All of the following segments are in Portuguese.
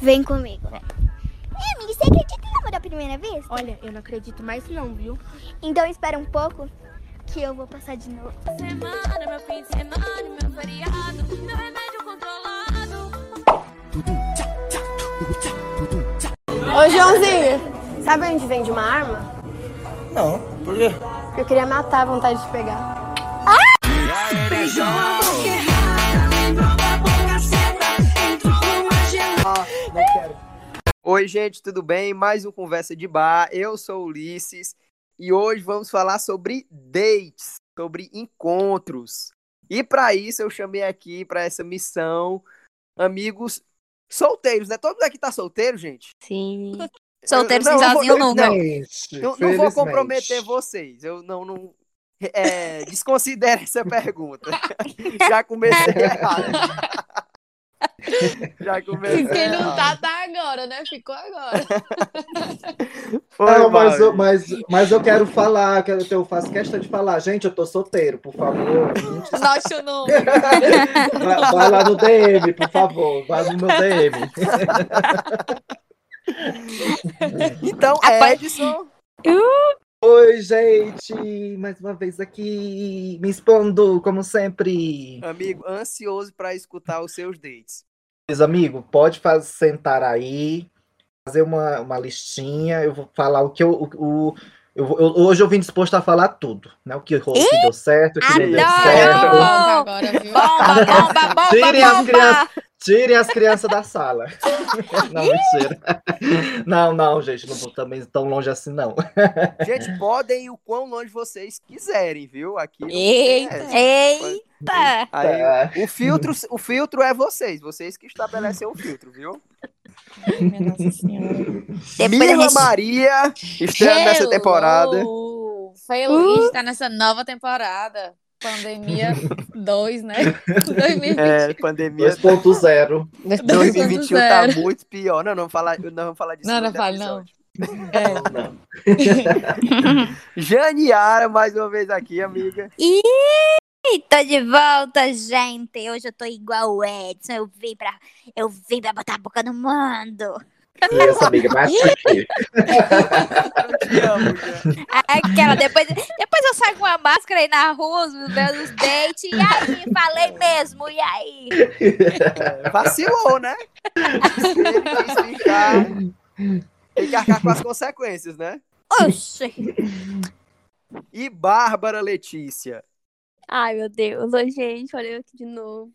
Vem comigo. É, amiga, você acredita em amor da primeira vez? Olha, eu não acredito mais não, viu? Então espera um pouco que eu vou passar de novo. Semana, meu fim de semana, meu feriado, meu remédio controlado. Ô, Joãozinho, sabe onde vende uma arma? Não, por quê? Eu queria matar a vontade de pegar. Oi, gente, tudo bem? Mais um Conversa de Bar. Eu sou o Ulisses e hoje vamos falar sobre dates, sobre encontros. E para isso eu chamei aqui para essa missão amigos solteiros, né? Todo mundo aqui tá solteiro, gente? Sim. Solteiro não, sem eu vou- sozinho não, nunca. Não, não, não vou comprometer vocês. Eu não, não é, desconsidere essa pergunta. Já comecei errado. Já comecei Quem não tá, tá agora, né? Ficou agora. Foi Não, mas, eu, mas, mas eu quero falar, quero, eu faço questão de falar. Gente, eu tô solteiro, por favor. Nosso nome. vai, vai lá no DM, por favor. Vai no meu DM. Então, Edson, Oi, gente. Mais uma vez aqui, me expondo, como sempre. amigo, ansioso para escutar os seus dates. Meus amigos, pode faz, sentar aí, fazer uma, uma listinha. Eu vou falar o que eu. O, o- eu, vou- eu- hoje eu vim disposto a falar tudo, né? O que, o que deu certo, o que não deu certo. agora, viu? Bomba, bomba, bomba, Tirem as bomba. crianças, tirem as crianças da sala. Não, mentira. Não, não, gente, não vou também tão longe assim, não. Gente, podem ir o quão longe vocês quiserem, viu? Aqui. Eita. Eita! Aí, Tá. o filtro, o filtro é vocês, vocês que estabelecem o filtro, viu? Minha Nossa Senhora. Depois a Mila gente- Maria, estreando nessa temporada. Hello! Feliz de estar nessa nova temporada. Pandemia 2, né? 2020. É, pandemia 2.0. 2021 tá 2.0. muito pior. Não, não vamos falar, não vamos falar disso. Não, não fale, não. É. Não. Janiara, mais uma vez aqui, amiga. Ih, tô de volta, gente. Hoje eu tô igual o Edson. Eu vim pra, eu vim pra botar a boca no mundo. Isso, amiga, mas aqui. Eu te amo, Jan. Aquela, depois, depois eu saio com uma máscara aí na rua, os meus dates. E aí, falei mesmo, e aí? É, vacilou, né? Ele quis ficar. Tem que arcar com as consequências, né? Oxi. E Bárbara Letícia. Ai, meu Deus. Oi, gente. Olha eu aqui de novo.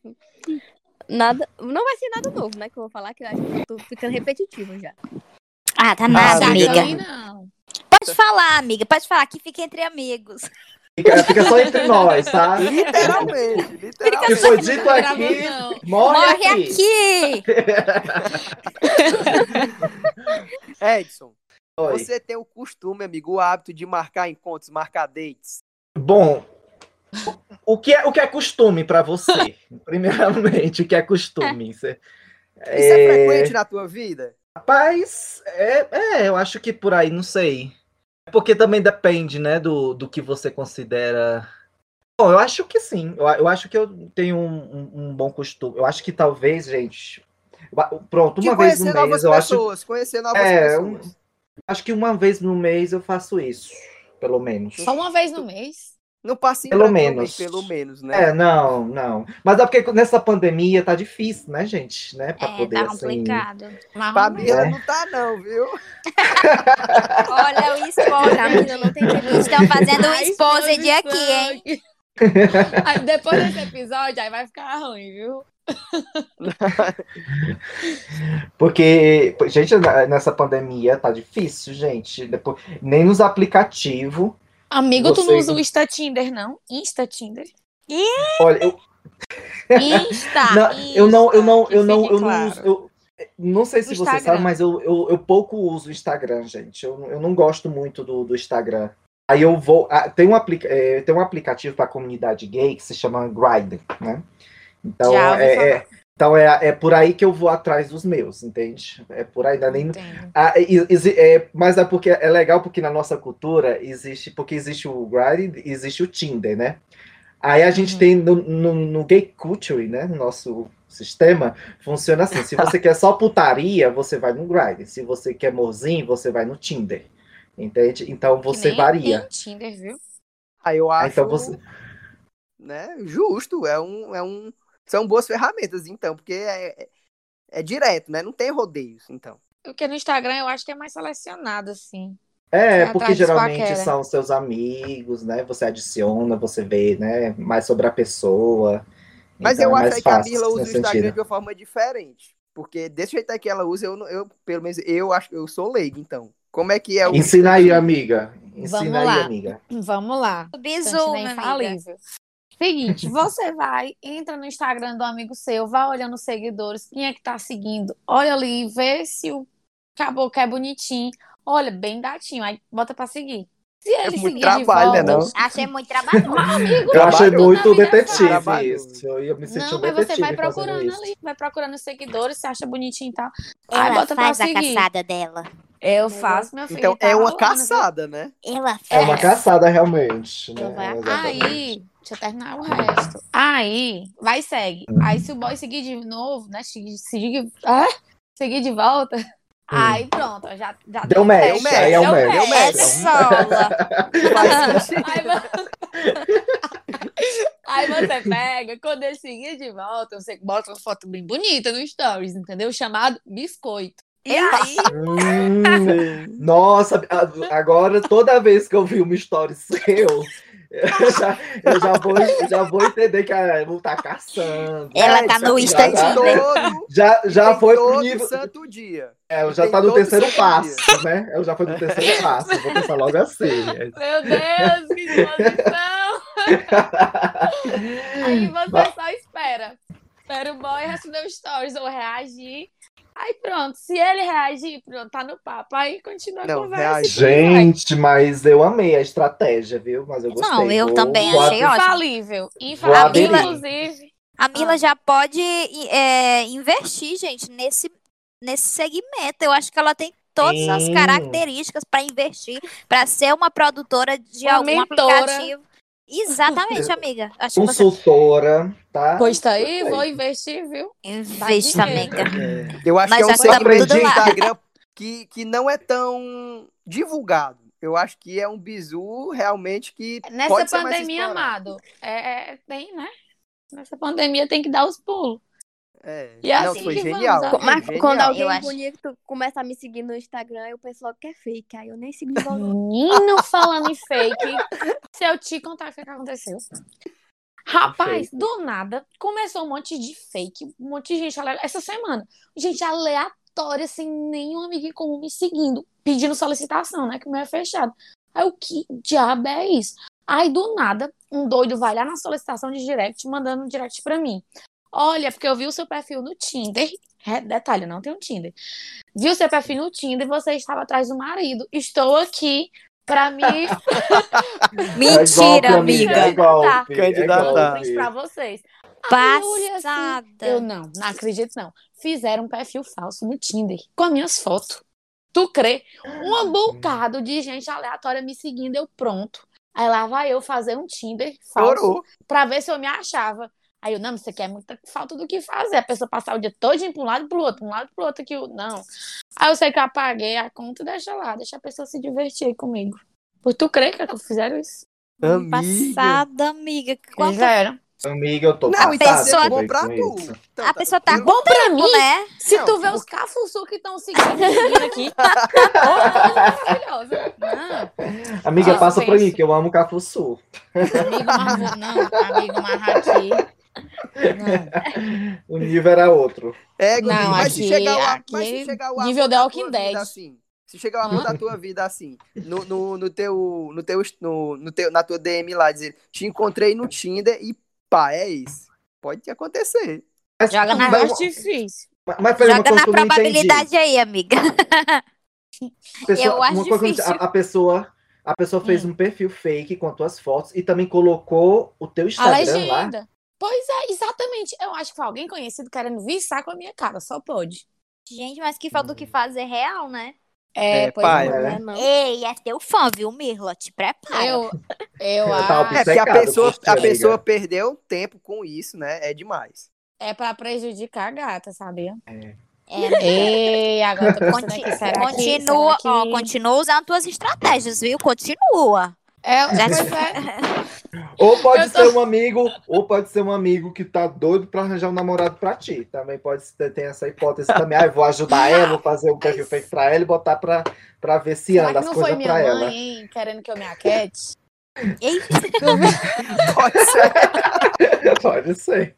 Nada, não vai ser nada novo, né? Que eu vou falar, que eu acho que eu tô ficando repetitivo já. Ah, tá nada, Ah, amiga. amiga. Não. Pode falar, amiga. Pode falar que fica entre amigos. Fica, fica só entre nós, tá? Literalmente, O que literalmente. foi dito aqui, não. morre, Morre aqui. aqui! Edson, Oi. você tem o costume, amigo, o hábito de marcar encontros, marcar dates. Bom, o que é, o que é costume pra você? Primeiramente, o que é costume? Você- Isso é, frequente na tua vida? Rapaz, é, é, eu acho que por aí, não sei. Porque também depende, né, do, do que você considera. Bom, eu acho que sim. Eu, eu acho que eu tenho um, um- um bom costume. Eu acho que talvez, gente. Pronto, uma vez no mês, eu acho. conhecer novas É, um- pessoas. Acho que uma vez no mês eu faço isso, pelo menos. Só uma vez no mês? Não passa Pelo branco também, menos. Pelo menos, né? É, não, não. Mas é porque nessa pandemia tá difícil, né, gente? Né, pra É, poder, tá assim... complicado. Mim, ela É. não tá, não, viu? Olha o esposa, Camila, não tem tempo. Estão fazendo um exposed aqui, hein? Aí depois desse episódio, aí vai ficar ruim, viu? Porque, gente, na- nessa pandemia tá difícil, gente. Depois, nem nos aplicativos. Amigo, tu não Você- usa o Insta Tinder, não? Insta Tinder? Olha, eu, Insta. não, eu não, eu não, eu não, eu não claro. uso. Eu, não sei se você sabe, mas eu, eu, eu pouco uso o Instagram, gente. Eu, eu não gosto muito do, do Instagram. Aí eu vou. ah, tem, um aplica, é, tem um aplicativo para comunidade gay que se chama Grindr, né? Então, Já é, é- então é, é por aí que eu vou atrás dos meus, entende? É por aí, não é nem. Ah, é, mas é porque é legal porque na nossa cultura existe, porque existe o Grindr e existe o Tinder, né? Aí a gente Uhum. tem no, no, no gay culture, né? No nosso sistema funciona assim. Se você quer só putaria, você vai no Grindr. Se você quer morzinho, você vai no Tinder. Entende? Então Que você nem varia. Tem Tinder, viu? Aí eu Ah, acho, Então você. né, justo, é um, é um, são boas ferramentas, então, porque é, é, é direto, né, não tem rodeios, então. Porque no Instagram eu acho que é mais selecionado, assim. É, porque geralmente paquera. são seus amigos, né? Você adiciona, você vê, né? Mais sobre a pessoa. Mas Então eu é acho que a fácil Mila usa o Instagram sentido. de uma forma diferente, porque desse jeito aí que ela usa, eu, eu pelo menos, eu acho, eu sou leigo, então. Como é que é o... Ensina aí, amiga. Ensina Vamos aí, lá. amiga. Vamos lá. Bizu, Cantina minha amiga. Seguinte, você vai, entra no Instagram do amigo seu, vai olhando os seguidores, quem é que tá seguindo, olha ali, vê se o caboclo é bonitinho, olha, bem gatinho, aí bota pra seguir. Se ele muito seguir trabalho, de né, volta, não? Achei muito trabalhoso. Eu achei muito detetive isso. Eu ia me sentir Não, um mas você vai procurando isso. ali, vai procurando os seguidores, se acha bonitinho e tal. Aí Ela bota pra faz a seguir. caçada dela. Eu faço, meu filho. Então tá é uma rolando, caçada, né? Ela É uma faz. caçada, realmente. Né? Aí, deixa eu terminar o resto. Aí, vai e segue. Aí, se o boy seguir de novo, né? Seguir, seguir, ah, seguir de volta. Aí, pronto, já, já Deu tem match, match. aí é o Deu match. Deu É match. sola. Faz sentido. Aí, vo- Aí você pega, quando ele seguir de volta, você bota uma foto bem bonita no Stories, entendeu? Chamado biscoito. E aí, Hum, nossa, agora toda vez que eu vi uma story seu, eu já, eu já, vou, eu já vou entender que a Emu tá caçando. Ela tá no Tem Insta já, Tinder. todo, já, já tem foi pro todo nível. santo dia. É, eu já tem tá no terceiro passo, né? Eu já fui no terceiro passo. eu Vou pensar logo assim. meu Deus, que disposição! Aí você só espera. Espera o boy responder os stories ou reagir. Aí pronto, se ele reagir, pronto, tá no papo. Aí continua a Não, conversa. reage. tudo vai. Gente, mas eu amei a estratégia, viu? Mas eu gostei. Não, eu Vou- também vou achei ótimo. Infalível. Infalível, inclusive. A Mila Ah. já pode é, investir, gente, nesse, nesse segmento. Eu acho que ela tem todas as Sim. características para investir, para ser uma produtora de Uma algum mentora. aplicativo. Exatamente, amiga. Acho que você Consultora, tá? Pois tá aí, vou investir, viu? investe, Tá amiga. Eu acho Mas que é um tá de lá. Instagram que, que não é tão divulgado. Eu acho que é um bizu realmente que Nessa pode ser mais pandemia, amado, é, é- tem, né? Nessa pandemia tem que dar os pulos. É. E é não, assim foi que genial. vamos, foi Mas genial. quando alguém Eu acho. bonito começa a me seguir no Instagram, aí o pessoal quer fake. Aí eu nem sigo de volta. Menino falando em fake. Se eu te contar o que que aconteceu. Rapaz, do nada, começou um monte de fake, um monte de gente ale- essa semana. Gente aleatória, sem nenhum amigo em comum me seguindo, pedindo solicitação, né? Que o meu é fechado. Aí o que diabo é isso? Aí do nada, um doido vai lá na solicitação de direct, mandando um direct pra mim. Olha, porque eu vi o seu perfil no Tinder. É, detalhe, eu não tenho Tinder. Vi o seu perfil no Tinder e você estava atrás do marido. Estou aqui pra me Mentira, É golpe, amiga. É golpe, Candidatar. é pra vocês. Assim, Passada. eu não, não acredito não. Fizeram um perfil falso no Tinder com as minhas fotos. Tu crê? Um bocado de gente aleatória me seguindo, eu pronto. Aí lá vai eu fazer um Tinder falso pra ver se eu me achava. Aí eu, não, você quer muita falta do que fazer. A pessoa passar o dia todo pra um lado e pro outro, pra um lado e pro outro, que eu, não. Aí eu sei que eu apaguei a conta e deixa lá, deixa a pessoa se divertir aí comigo. Por tu crê que fizeram isso? Amiga. Passada, amiga. Quanto- Fizeram. Amiga, eu tô Não, passada então pessoa- é bom pra tu. isso. Então, A pessoa tá eu- com tempo, né? Se Não, tu vê por- os cafuçu que estão seguindo, seguindo aqui, porra, maravilhosa. Não, Amiga, passa pra penso. mim, que eu amo Cafuçu. amigo marro, não, amigo marra aqui. Não. O nível era outro. É, Não, mas se aqui- chegar o, aqui mas se chegar o nível The da Walking Dead. assim, se chegar o amor da tua vida assim, no, no, no teu, no teu, no, no teu, na tua DM lá, dizer, te encontrei no Tinder e pá, é isso. Pode acontecer. Mas, Joga na mas, mais difícil. mas, mas peraí, Joga coisa na probabilidade aí, amiga. Pessoa- Eu acho difícil. a, a pessoa, a pessoa fez Hum. um perfil fake com as tuas fotos e também colocou o teu A Instagram lá. Pois é, exatamente. Eu acho que foi alguém conhecido querendo viçar com a minha cara, só pode. Gente, mas que falta do que fazer real, né? É, É, pois pai, é. né? Não é não. Ei, é teu fã, viu, Mirla? Te prepara. Eu, eu tava acho. É porque a pessoa, a pessoa perdeu tempo com isso, né? É demais. É pra prejudicar a gata, sabia? É, Ei, agora tô Conti- aqui, será que- continua, será ó, que- continua usando tuas estratégias, viu? Continua. É, pois te- é. Ou pode tô- ser um amigo, ou pode ser um amigo que tá doido pra arranjar um namorado pra ti. Também pode ter tem essa hipótese também. Ah, eu vou ajudar ela, vou fazer um perfil fake pra ela e botar pra, pra ver se Será anda as não foi coisas minha mãe, ela. hein, querendo que eu me aquete? Pode ser. Pode ser.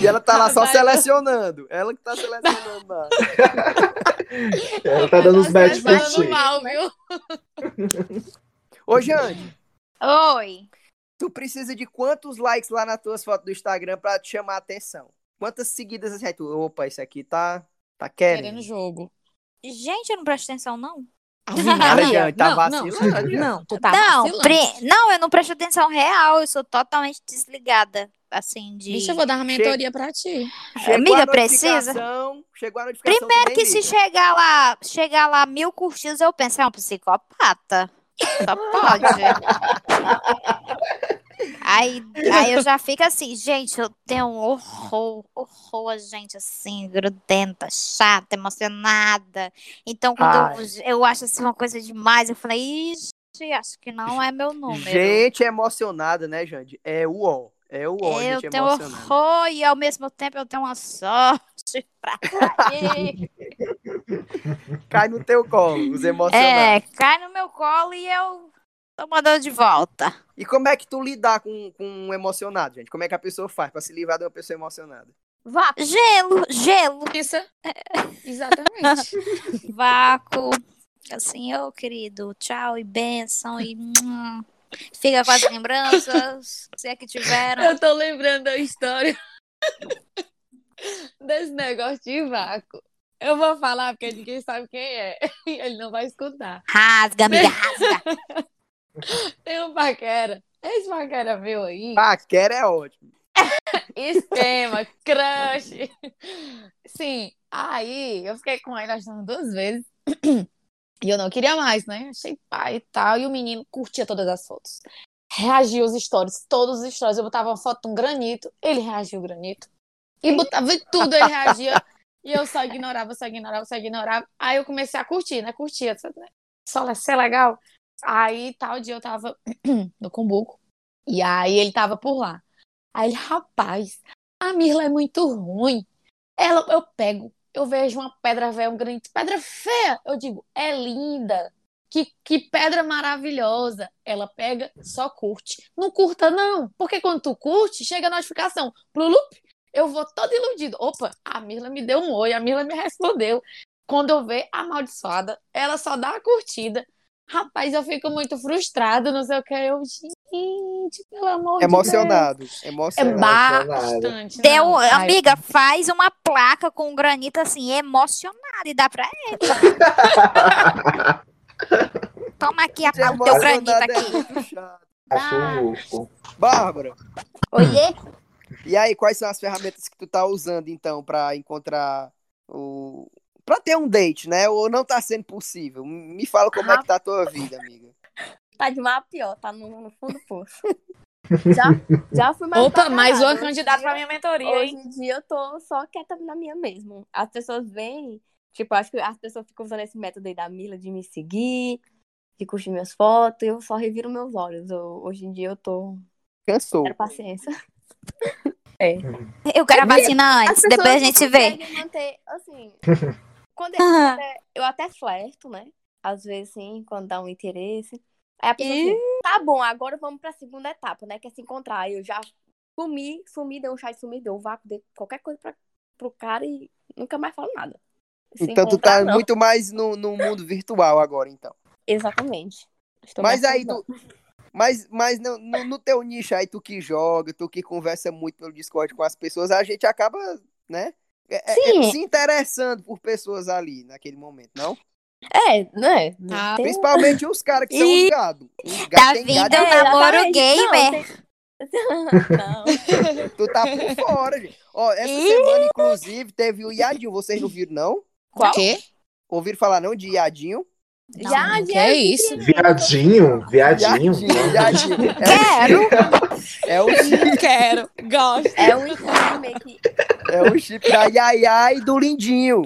E ela tá lá só Rapaz, eu- selecionando. Ela que tá selecionando lá. Ela tá dando os Nossa, match tá pra ti. mal, viu? Ô, Jane, Oi. tu precisa de quantos likes lá nas tuas fotos do Instagram pra te chamar a atenção? Quantas seguidas assim? tu, Opa, isso aqui tá, tá Querendo querendo. jogo. Gente, eu não presto atenção, não. Tá não, vacilando. não, Jane. não, tu tá não, vacilando. pre- não, eu não presto atenção real. Eu sou totalmente desligada. Assim, de. Bicho, eu vou dar uma mentoria pra ti. Chegou Amiga, a precisa? Chegou a notificação. Primeiro nem que se chegar lá, chegar lá mil curtidas, eu penso, é um psicopata. Só pode. aí, aí eu já fico assim, gente, eu tenho um horror, horror a gente assim, grudenta, chata, emocionada. Então, quando eu, eu acho assim uma coisa demais, eu falei, ixi, acho que não é meu número. Gente emocionada, né, Jande? É o ó. É o eu gente tenho horror e ao mesmo tempo eu tenho uma sorte pra cair. Cai no teu colo, os É, emocionados. cai no meu colo e eu tô mandando de volta. E como é que tu lidar com, com um emocionado, gente? Como é que a pessoa faz pra se livrar de uma pessoa emocionada? Vá. Gelo, gelo, Isso. Exatamente. vácuo. Assim, ô querido, tchau e benção e fica com as lembranças, se é que tiveram. Eu tô lembrando da história desse negócio de vácuo. Eu vou falar porque ninguém sabe quem é. Ele não vai escutar. Rasga, amiga, rasga. Tem um paquera. Esse paquera meu aí. Paquera é ótimo. Esquema, crush. Sim, aí eu fiquei com ele achando duas vezes. E eu não queria mais, né? Achei pai e tal. E o menino curtia todas as fotos. Reagia os stories, todos os stories. Eu botava uma foto de um granito, ele reagia o granito. E botava em tudo, ele reagia. E eu só ignorava, só ignorava, só ignorava. Aí eu comecei a curtir, né? Curtia? Só ser legal. Aí tal dia eu tava no Cumbuco. E aí ele tava por lá. Aí ele, rapaz, a Mirla é muito ruim. Ela, eu pego, eu vejo uma pedra velha, um granito, pedra feia. Eu digo, é linda. Que, que pedra maravilhosa. Ela pega, só curte. Não curta, não. Porque quando tu curte, chega a notificação. Plulup, eu vou todo iludido. Opa, a Mirla me deu um oi, a Mirla me respondeu. Quando eu ver amaldiçoada, ela só dá a curtida. Rapaz, eu fico muito frustrado, não sei o que. Eu, gente, pelo amor de Deus. Emocionado. É Emocionado. bastante. Deu, não. Ai, amiga, faz uma placa com granito assim, emocionado e dá pra ele. Toma aqui a, o teu granito emocionado é aqui. muito chato. Achou justo. Bárbara, Oiê? E aí, quais são as ferramentas que tu tá usando, então, pra encontrar o... Pra ter um date, né? Ou não tá sendo possível? Me fala como é que tá a tua vida, amiga. Tá de mal a pior, tá no, no fundo do poço. Já, já fui mais Opa, mais uma. Hoje candidata pra minha mentoria, Hoje hein? em dia eu tô só quieta na minha mesmo. As pessoas vêm, tipo, acho que as pessoas ficam usando esse método aí da Mila de me seguir, de curtir minhas fotos, eu só reviro meus olhos. Eu- hoje em dia eu tô. Cansou. Quero paciência. Eu quero a vacina antes, depois a gente vê. manter, assim. quando eu, até, eu até flerto, né? Às vezes, sim, quando dá um interesse. Aí a pessoa assim, tá bom, agora vamos pra segunda etapa, né? Que é se encontrar. Aí eu já sumi, sumi, dei um chá de sumir, dei um vácuo, dei qualquer coisa pra, pro cara e nunca mais falo nada. Se Então tu tá não. muito mais no, no mundo virtual agora, então. Exatamente. Estou Mas aí tu. Mas, mas no, no, no teu nicho aí, tu que joga, tu que conversa muito pelo Discord com as pessoas, a gente acaba, né? é- é- Sim. é se interessando por pessoas ali naquele momento, não? É, né? Tá. Tem- Principalmente os caras que são Ih, os gado. Os gado Tá tem vindo gado, o namoro exatamente. gamer. Não, tem- tu tá por fora, gente. Ó, essa Ih. semana, inclusive, teve o Iadinho, vocês não viram, não? Qual? quê? Ouviram falar, não, de Iadinho? Já, que é isso? Viadinho, viadinho. Iadinho, Iadinho. É, Quero. É o chip, Quero, gosto. É um meio que. é o chip da Yaya e do Lindinho.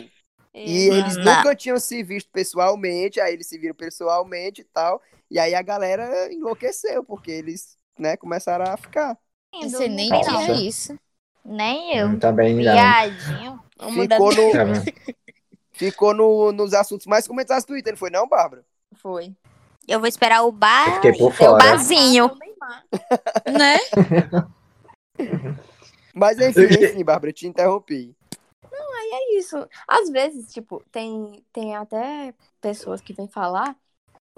E eles Não. nunca tinham se visto pessoalmente, aí eles se viram pessoalmente e tal. E aí a galera enlouqueceu, porque eles, né, começaram a ficar. Não sei nem Não. é isso. Nem eu. Hum, Também não. Viadinho. uma das... Ficou, no, Tá? ficou no- nos assuntos mais comentados do Twitter, não foi não, Bárbara? Foi. Eu vou esperar o bar fiquei por e o fora. barzinho. O Neymar. Né? Mas enfim, enfim, Bárbara, eu te interrompi. É isso. Às vezes, tipo, tem, tem até pessoas que vêm falar,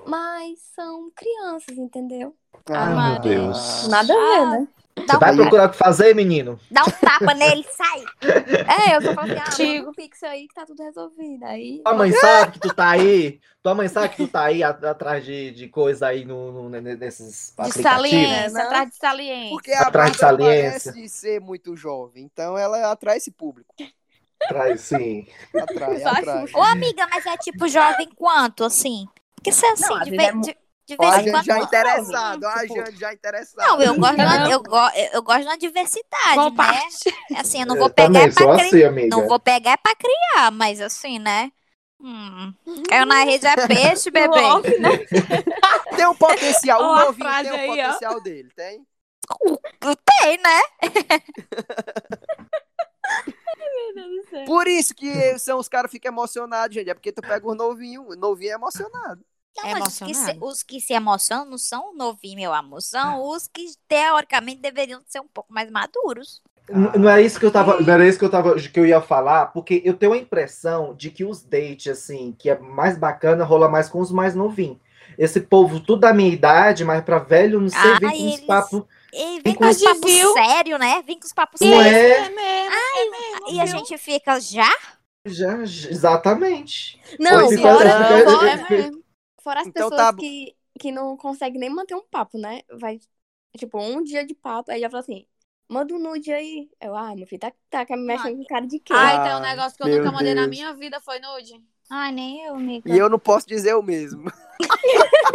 mas são crianças, entendeu? Ai, meu. Deus. Nada a ver, né? Dá Vai um, procurar o que fazer, menino? dá um tapa nele, sai. É, eu só falo assim, ah, um pix aí que tá tudo resolvido. Aí. Tua mãe sabe que tu tá aí. Tua mãe sabe que tu tá aí atrás de, de coisa aí no, no- ne- nesses De aplicativos. saliência, né? atrás de saliência. Porque a Atrás de saliência. parece ser muito jovem, então ela atrai esse público. Atrás, sim. Atrai, Vai, atrai. Ô, amiga, mas é tipo jovem quanto, assim? Porque você é assim, Não, de, vezes ve- é mu- de, Ó, a vez em gente quando. já não, interessado, ó, a tipo- gente já interessado. Não, eu gosto, Não. eu, go, eu, eu gosto de uma diversidade, Qual né? parte? Assim, eu não Eu vou pegar também é pra criar. assim, amiga. Não vou pegar é pra criar, mas assim, né? Hum. Caiu na rede é peixe, bebê. Off, né? Tem um potencial, o a novinho tem o aí, ó. potencial dele, tem? Tem, né? Por isso que são os caras ficam emocionados, gente. É porque tu pega os novinhos, o novinho é emocionado. Não, É mas os que, se, os que se emocionam não são novinhos, meu amor. São os que, teoricamente, deveriam ser um pouco mais maduros. N- Não é isso que eu tava, não era isso que eu tava, que eu ia falar, porque eu tenho a impressão de que os dates assim, que é mais bacana, rola mais com os mais novinhos. Esse povo tudo da minha idade, mas pra velho não sei, Ah, vem com uns eles- papos. E vem E com os papos sérios, né? Vem com os papos Não sérios. é? É mesmo, é mesmo, E a viu? gente fica já? Já, exatamente. Não, fora, então, fora, É mesmo. Fora as Então pessoas tá que, que não conseguem nem manter um papo, né? Vai, tipo, um dia de papo, aí já fala assim, manda um nude aí. Eu, ah, meu filho, tá, tá me mexendo com cara de quê? Ai, Ah, tem um negócio que eu nunca mandei na Deus. minha vida, foi nude. Ai, nem eu, amiga. E eu não posso dizer o mesmo.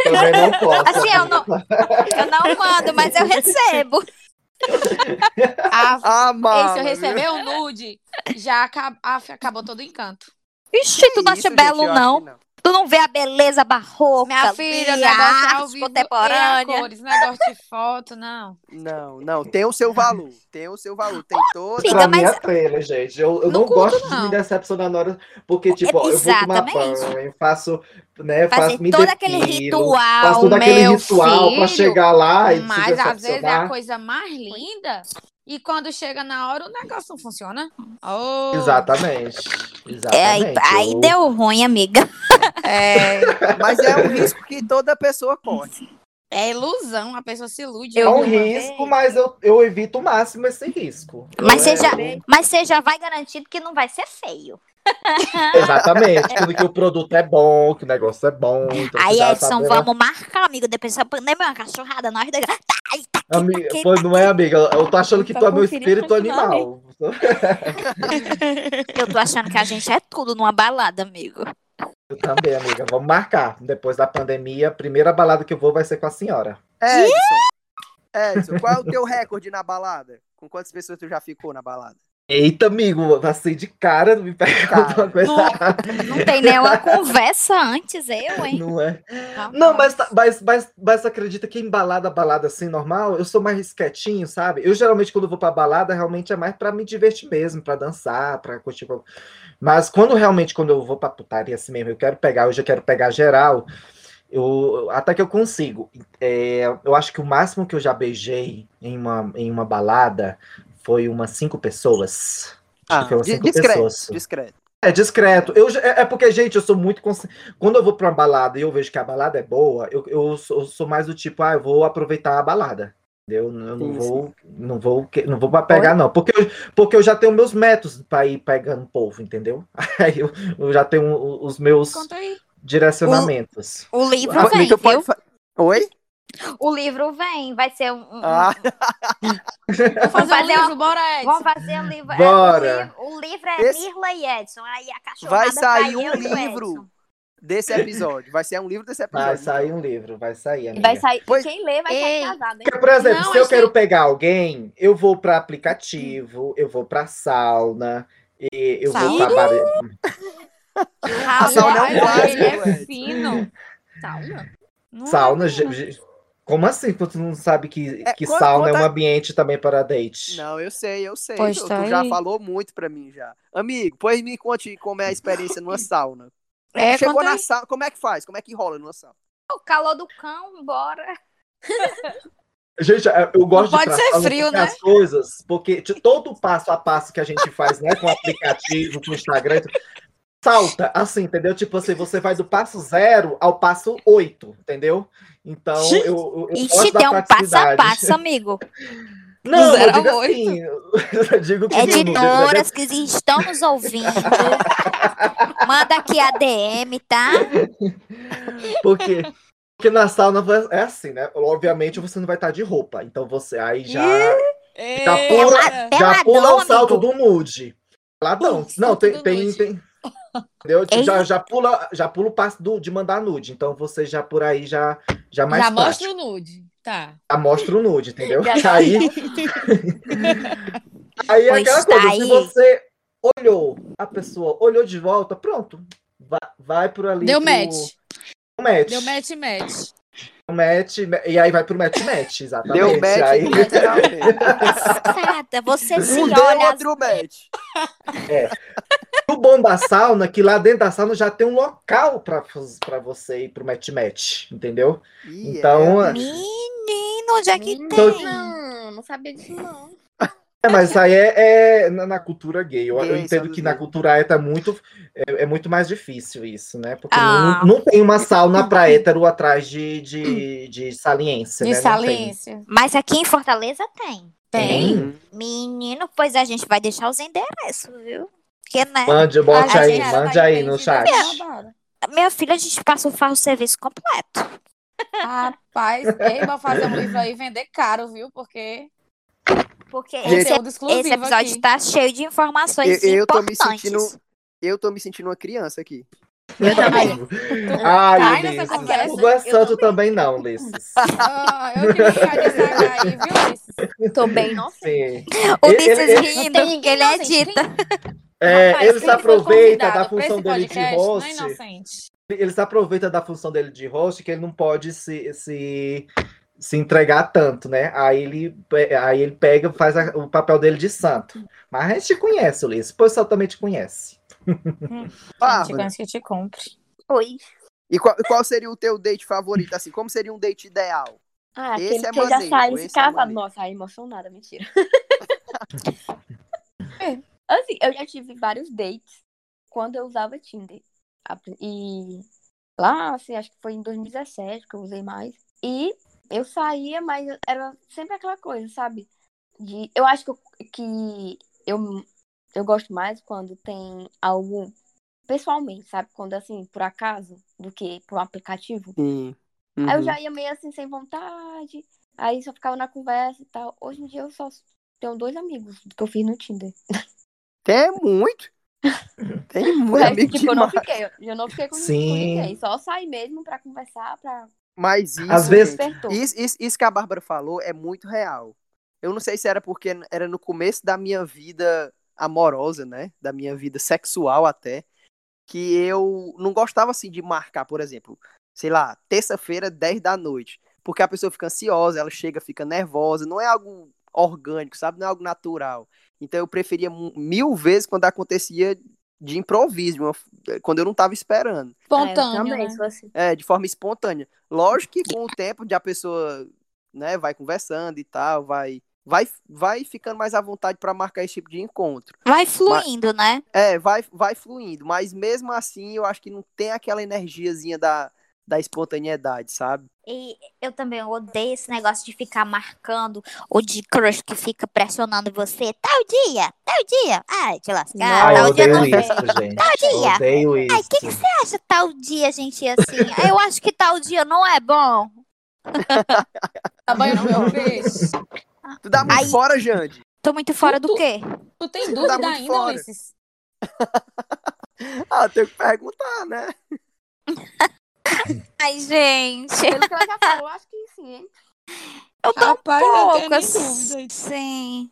Também não posso. Assim, eu não, eu não mando, mas eu recebo. Ah, Ah, mano. eu receber um nude, já acab- ah, acabou todo o encanto. Ixi, tu não acha belo, não. Tu não vê a beleza barroca, Minha filha, o ali, a é arte contemporânea. cores, negócio de foto, não. Não, não, tem o seu valor. Tem o seu valor. Tem todo. Amiga, Pra mim mas- é trailer, gente. Eu, eu Não não, curto, gosto de não. me decepcionar na hora. Porque, tipo, ó, eu vou tomar banho, faço, né, Fazer faço, me todo aquele depilo, ritual, faço todo aquele ritual pra filho, chegar lá e se Mas às vezes é a coisa mais linda. E quando chega na hora, o negócio não funciona. Oh, Exatamente. É, aí, Exatamente. aí Eu- deu ruim, amiga. É, Mas é um risco que toda pessoa corre. é ilusão, a pessoa se ilude. É um alguma vez. risco, mas eu, eu evito o máximo esse risco. Mas Eu- você já, eu- mas você já vai garantido que não vai ser feio. Exatamente. Tudo que o produto é bom, que o negócio é bom. então Aí, já Edson, né? vamos marcar, amigo. Depois dessa pandemia, uma cachorrada, nós dois. Tá, aí, tá aqui, Amiga, tá aqui, pô, tá não é, amiga? Eu tô achando que tu é meu espírito funcionamento. animal. Eu tô achando que a gente é tudo numa balada, amigo. Eu também, amiga. Vamos marcar. Depois da pandemia, a primeira balada que eu vou vai ser com a senhora. Edson. Edson, qual é o teu recorde na balada? Com quantas pessoas tu já ficou na balada? Eita, amigo, assim de cara, não me Cara, uma coisa. Não tem nenhuma conversa antes, eu, hein? Não é? Não, mas, mas, mas, mas acredita que em balada, balada assim, normal, eu sou mais quietinho, sabe? Eu geralmente, quando vou pra balada, realmente é mais pra me divertir mesmo, pra dançar, pra curtir. Mas quando realmente, quando eu vou pra putaria assim mesmo, eu quero pegar, hoje eu quero pegar geral, eu, até que eu consigo. É, eu acho que o máximo que eu já beijei em uma, em uma balada foi umas cinco pessoas. Que foi umas cinco Ah, discreto, pessoas. discreto. É discreto. Eu, já- é é porque, gente, eu sou muito. consci- Quando eu vou pra uma balada e eu vejo que a balada é boa, eu, eu, sou, eu sou mais do tipo, ah, eu vou aproveitar a balada. Entendeu? Eu não Sim, vou, não vou, que- não vou pra pegar, não. Porque eu, porque eu já tenho meus métodos pra ir pegando povo, entendeu? Aí eu, eu já tenho o- os meus direcionamentos. O livro Ah, vem, pode viu? fa- Oi? O livro vem, vai ser um. um- Ah, Vamos fazer um livro, uma- bora, Edson. Vamos fazer um livro. é, Bora. o, livro o livro é Esse- Mirla e Edson. Aí a cachorrada vai sair vai um livro. Desse episódio. Vai ser um livro desse Vai episódio. sair um livro, vai sair, amiga. vai sair. Pois- Quem lê vai Ei. sair casado, hein? Por exemplo, Não, se eu quero pegar alguém, eu vou para aplicativo, eu vou para sauna, e eu vou Sauna? para. A sauna é um clássico, ele é fino. Sauna. Não sauna. é, não. ge- Como assim? Tu não sabe que, É, que sauna é um ambiente também para date? Não, eu sei, eu sei. Pois tu, tá tu já falou muito pra mim já. Amigo, pois me conte como é a experiência numa sauna. É, Chegou na sauna, como é que faz? Como é que rola numa sauna? O calor do cão, bora. Gente, eu- eu gosto pode de pra ser frio, né? as coisas, porque de todo o passo a passo que a gente faz, né, com o aplicativo, com o Instagram, salta, assim, entendeu? Tipo assim, você vai do passo zero ao passo oito, entendeu? Então, eu, eu, eu Ixi, tem um passo a passo, amigo. Não, eu digo assim, eu digo que não, Editoras que estão nos ouvindo. Manda aqui a DM, tá? Porque, porque na sauna é assim, né? Obviamente você não vai estar de roupa. Então você aí já, Eita. pula- já Peladão, pula o salto do nude. Ladão. Não, tem. tem, tem entendeu? Ei. Já, já, pula, já pula o passo do, de mandar nude. Então você já por aí já, já mais Já prático. mostra o nude. Tá. Já mostra o nude, entendeu? Já Aí, aí é aquela tá coisa, aí. se você olhou, a pessoa olhou de volta, pronto. Vai, vai por ali. Deu pro- match. match. Deu match, match. match, e aí vai pro match match, exatamente. Deu match aí, literalmente. Passada, você se Um deu, olha. outro match. O bom da sauna é que lá dentro da sauna já tem um local pra, pra você ir pro match match, entendeu? Então, é. é, Menino, onde é que Então- tem? Não, não sabia disso, não. é, mas isso aí é, é na, na cultura gay. Eu, eu Gay, entendo sabe, que na cultura hétero é muito, é, é muito mais difícil isso, né? Porque Ah. não, não tem uma sauna pra hétero atrás de, de, de saliência, De né? Saliência. Mas aqui em Fortaleza tem. Tem. Menino, pois a gente vai deixar os endereços, viu? Porque, né? Mande, bote A aí, gente mande tá aí no chat. Minha filha, a gente passa o faz o serviço completo. Rapaz, ei, vou fazer um livro aí vender caro, viu? Porque Porque esse, esse episódio aqui. tá cheio de informações Eu, eu tô me importantes. sentindo. Eu tô me sentindo uma criança aqui. Eu também. Ai, Ulisses, conversa? tudo é santo também não, Ulisses. Ah, eu queria ficar aí, viu, Ulisses? Tô bem inocente. Sim. O Ele- Ulisses ele- rindo, ninguém ele é dita. É, Rapaz, ele se aproveita da função dele de podcast é host. inocente. Ele se aproveita da função dele de host que ele não pode se, se, se entregar tanto, né? Aí ele, aí ele pega faz a- o papel dele de santo. Mas a gente te conhece, Ulisses. O pessoal também te conhece. Ah, Gente, antes que te compre. Oi. e qual, qual seria o teu date favorito? Assim, como seria um date ideal? Ah, Esse aquele é que eu já saí esse se é. Nossa, aí emocionada, mentira. assim, eu já tive vários dates quando eu usava Tinder. E lá, assim, acho que foi em 2017 que eu usei mais. E eu saía, mas era sempre aquela coisa, sabe? De, eu acho que, eu, que eu, eu gosto mais quando tem algo pessoalmente, sabe? Quando assim, por acaso, do que por um aplicativo. Sim. Aí eu Uhum. já ia meio assim, sem vontade. Aí só ficava na conversa e tal. Hoje em dia eu só tenho dois amigos que eu fiz no Tinder. Tem muito. Tem muito resto, amigo tipo, eu não fiquei. Eu não fiquei com, com Sim. ninguém. Só saí mesmo pra conversar, pra. Mas isso, Às vezes- isso, isso, isso que a Bárbara falou é muito real. Eu não sei se era porque era no começo da minha vida amorosa, né? Da minha vida sexual até. Que eu não gostava assim de marcar, por exemplo, sei lá, terça-feira, 10 da noite. Porque a pessoa fica ansiosa, ela chega, fica nervosa. Não é algo orgânico, sabe? Não é algo natural. Então eu preferia mil vezes quando acontecia de improviso, uma- quando eu não tava esperando. Espontâneo, É, eu também né? assim. É, de forma espontânea. Lógico que com o tempo de a pessoa, né, vai conversando e tal, vai vai vai ficando mais à vontade para marcar esse tipo de encontro. Vai fluindo, né? É, vai vai fluindo, mas mesmo assim eu acho que não tem aquela energiazinha da da espontaneidade, sabe? E eu também odeio esse negócio de ficar marcando ou de crush que fica pressionando você. Tal dia, tal dia. Ai, te lascar. Tal dia não isso, vem. gente. Tal dia. odeio isso. Ai, o que, que você acha tal dia, gente, assim? Eu acho que tal dia não é bom. Tá banho no meu peixe. Tu dá muito Aí- fora, Jande. Tô muito fora do Tu- quê? Tu tem Tá dúvida ainda, fora. Ulisses? Ah, tem que perguntar, né? Ai, gente. Pelo que ela já falou, acho que sim, hein? Eu tô Rapaz, tenho pouco, assim. Sim.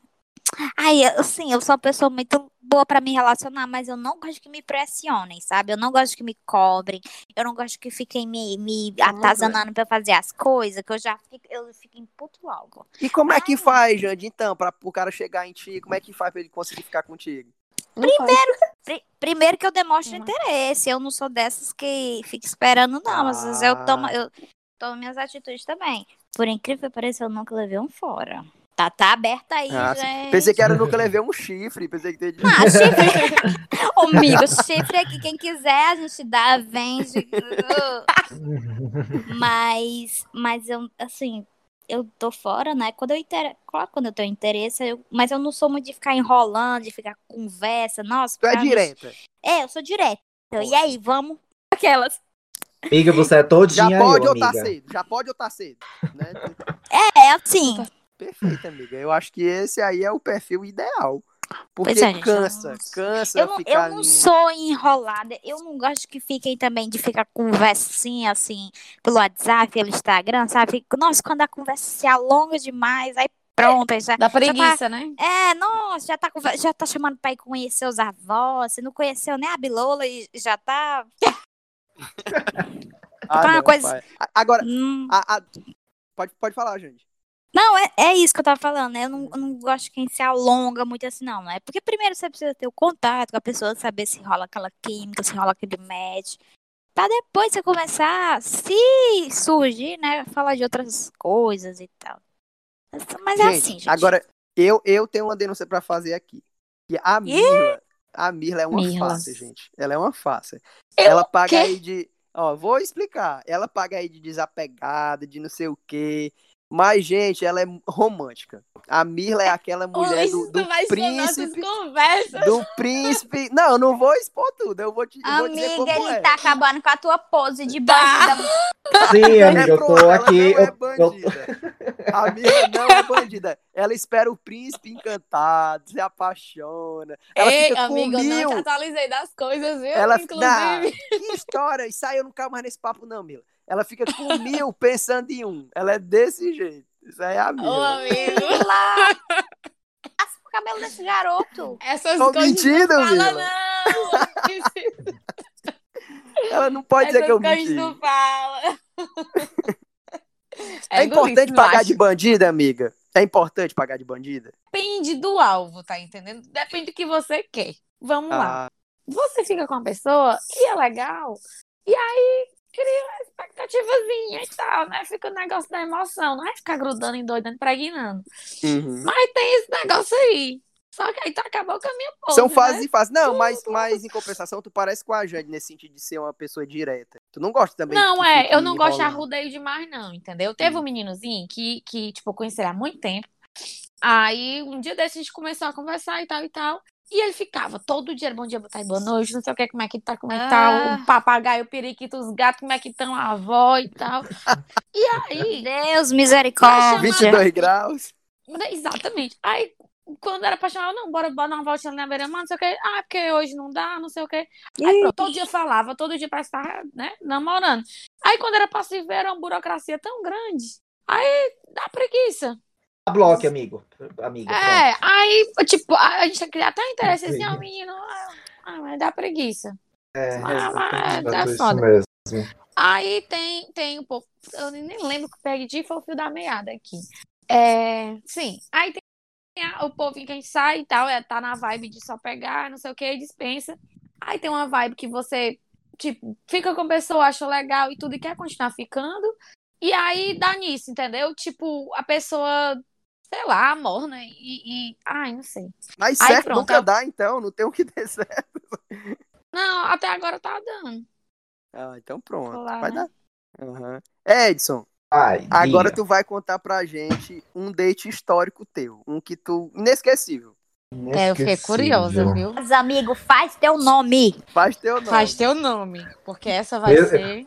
Ai, eu- assim, eu sou uma pessoa muito boa pra me relacionar, mas eu não gosto que me pressionem, sabe? Eu não gosto que me cobrem, eu não gosto que fiquem me, me atazanando pra fazer as coisas, que eu já fico, eu fico em puto logo. E como é que faz, Jande, então, pra o cara chegar em ti? Como é que faz pra ele conseguir ficar contigo? Pri- primeiro que eu demonstro Uhum. interesse, eu não sou dessas que fica esperando, não. Às vezes eu tomo, Ah. eu tomo minhas atitudes também. Por incrível que pareça, eu nunca levei um fora. Tá, tá aberta aí, Ah, gente. Pensei que era nunca levei um chifre, pensei que teria... Ah, chifre. Ô, amigo, chifre aqui, quem quiser, a gente dá, vende. Mas, mas eu, assim, eu tô fora, né? Quando eu inter... Claro, quando eu tenho interesse, eu... mas eu não sou muito de ficar enrolando, de ficar com conversa. Nossa, Tu é direta. É, eu sou direta. E aí, vamos? Aquelas. Amiga, você é Já todinha pode eu, ou tá cedo, já pode ou tá cedo. Né? É, assim. Perfeito, amiga. Eu acho que esse aí é o perfil ideal. Porque Pois é, gente, cansa, eu- cansa Eu não, ficar eu não sou enrolada. Eu não gosto que fiquem também de ficar conversinha assim pelo WhatsApp, pelo Instagram, sabe? Nossa, quando a conversa se alonga demais, aí pronto, aí já, Dá já tá- preguiça, né? É, nossa, já tá, já tá chamando pra ir conhecer os avós. Você não conheceu nem a Bilola e já tá. Ah, uma não, coisa- Agora, Hum, a- a- pode, pode falar, gente. Não, é, é isso que eu tava falando, né? Eu não, eu não gosto de quem se alonga muito assim, não, né? Porque primeiro você precisa ter o contato com a pessoa, saber se rola aquela química, se rola aquele match. Pra depois você começar, se surgir, né? Falar de outras coisas e tal. Mas é gente, assim, gente. agora, eu, eu tenho uma denúncia pra fazer aqui. Que a Mirla, a Mirla é uma Mirla. farsa, gente. Ela é uma farsa. Eu Ela paga quê? aí de. Ó, vou explicar. Ela paga aí de desapegada, de não sei o quê. Mas, gente, ela é romântica. A Mirla é aquela mulher do, do príncipe. conversas. Do príncipe. Não, eu não vou expor tudo. Eu vou te eu vou dizer Amiga, como ele é. tá acabando com a tua pose de Tá. bandida. Sim, amiga, eu pronto, tô ela aqui. não é eu- eu- bandida. A Mirla não é bandida. Ela espera o príncipe encantado, se apaixona. Ela Ei, fica amigo, com eu não te atualizei das coisas, viu? Ela Inclusive. Não, que história. Isso aí eu não caio mais nesse papo, não, Mila. Ela fica com mil pensando em um. Ela é desse jeito. Isso aí é a Ô, Mila. amigo. Lá. Passa o cabelo desse garoto. Essas Tô coisas mentindo, não fala, não. Ela não pode dizer Essas que eu menti. não fala. É importante pagar de bandida, amiga? É importante pagar de bandida? Depende do alvo, tá entendendo? Depende do que você quer. Vamos lá. Ah, Você fica com a pessoa e é legal. E aí cria uma expectativazinha e tal, né? Fica o negócio da emoção. Não é ficar grudando, endoidando, impregnando. uhum. Mas tem esse negócio aí. Só que aí tu acabou com a minha pose, São né? fases e fases. Não, mas, mas em compensação, tu parece com a Jade nesse sentido de ser uma pessoa direta. Tu não gosta também Não, é, eu não gosto de arrudeio demais, não, entendeu? Teve Hum. um meninozinho que, que, tipo, eu conheci ele há muito tempo. Aí, um dia desses, a gente começou a conversar e tal e tal. E ele ficava todo dia, bom dia, boa tarde, boa noite, não sei o que, como é que tá, como é que tá, Ah. o papagaio, o periquito, os gatos, como é que estão, a avó e tal. E aí, Deus, misericórdia. 22 graus. né, exatamente. Aí, quando era pra chamar, não, bora, bora dar uma voltinha ali na beira-mar, não sei o que. Ah, porque hoje não dá, não sei o que. Aí, pronto, todo dia falava, todo dia parece estar, né, namorando. Aí, quando era pra se ver, era uma burocracia tão grande. Aí, dá preguiça. Bloque, amigo. Amiga. É, aí, tipo, a gente cria até interesse assim, ó, menino, ah, ah, mas dá preguiça. É, Ah, mas é isso foda. mesmo. Aí tem, tem um pouco, eu nem lembro que perdi, foi o fio da meada aqui. É, sim, aí tem o povinho que a gente sai e tal, é, tá na vibe de só pegar, não sei o que, dispensa. Aí tem uma vibe que você, tipo, fica com a pessoa, acha legal e tudo, e quer continuar ficando. E aí dá nisso, entendeu? Tipo, a pessoa, sei lá, morna e, e... Ai, não sei. Mas Aí certo pronto, nunca eu- dá, então. Não tem o que ter certo. Não, até agora tá dando. Ah, então pronto. Claro, vai né? dar. Aham. Edson, Ai, agora tu vai contar pra gente um date histórico teu. Um que tu. Inesquecível. É, eu fiquei curiosa, viu? Mas, amigo, faz teu nome. Faz teu nome. Faz teu nome, porque essa vai Eu- ser.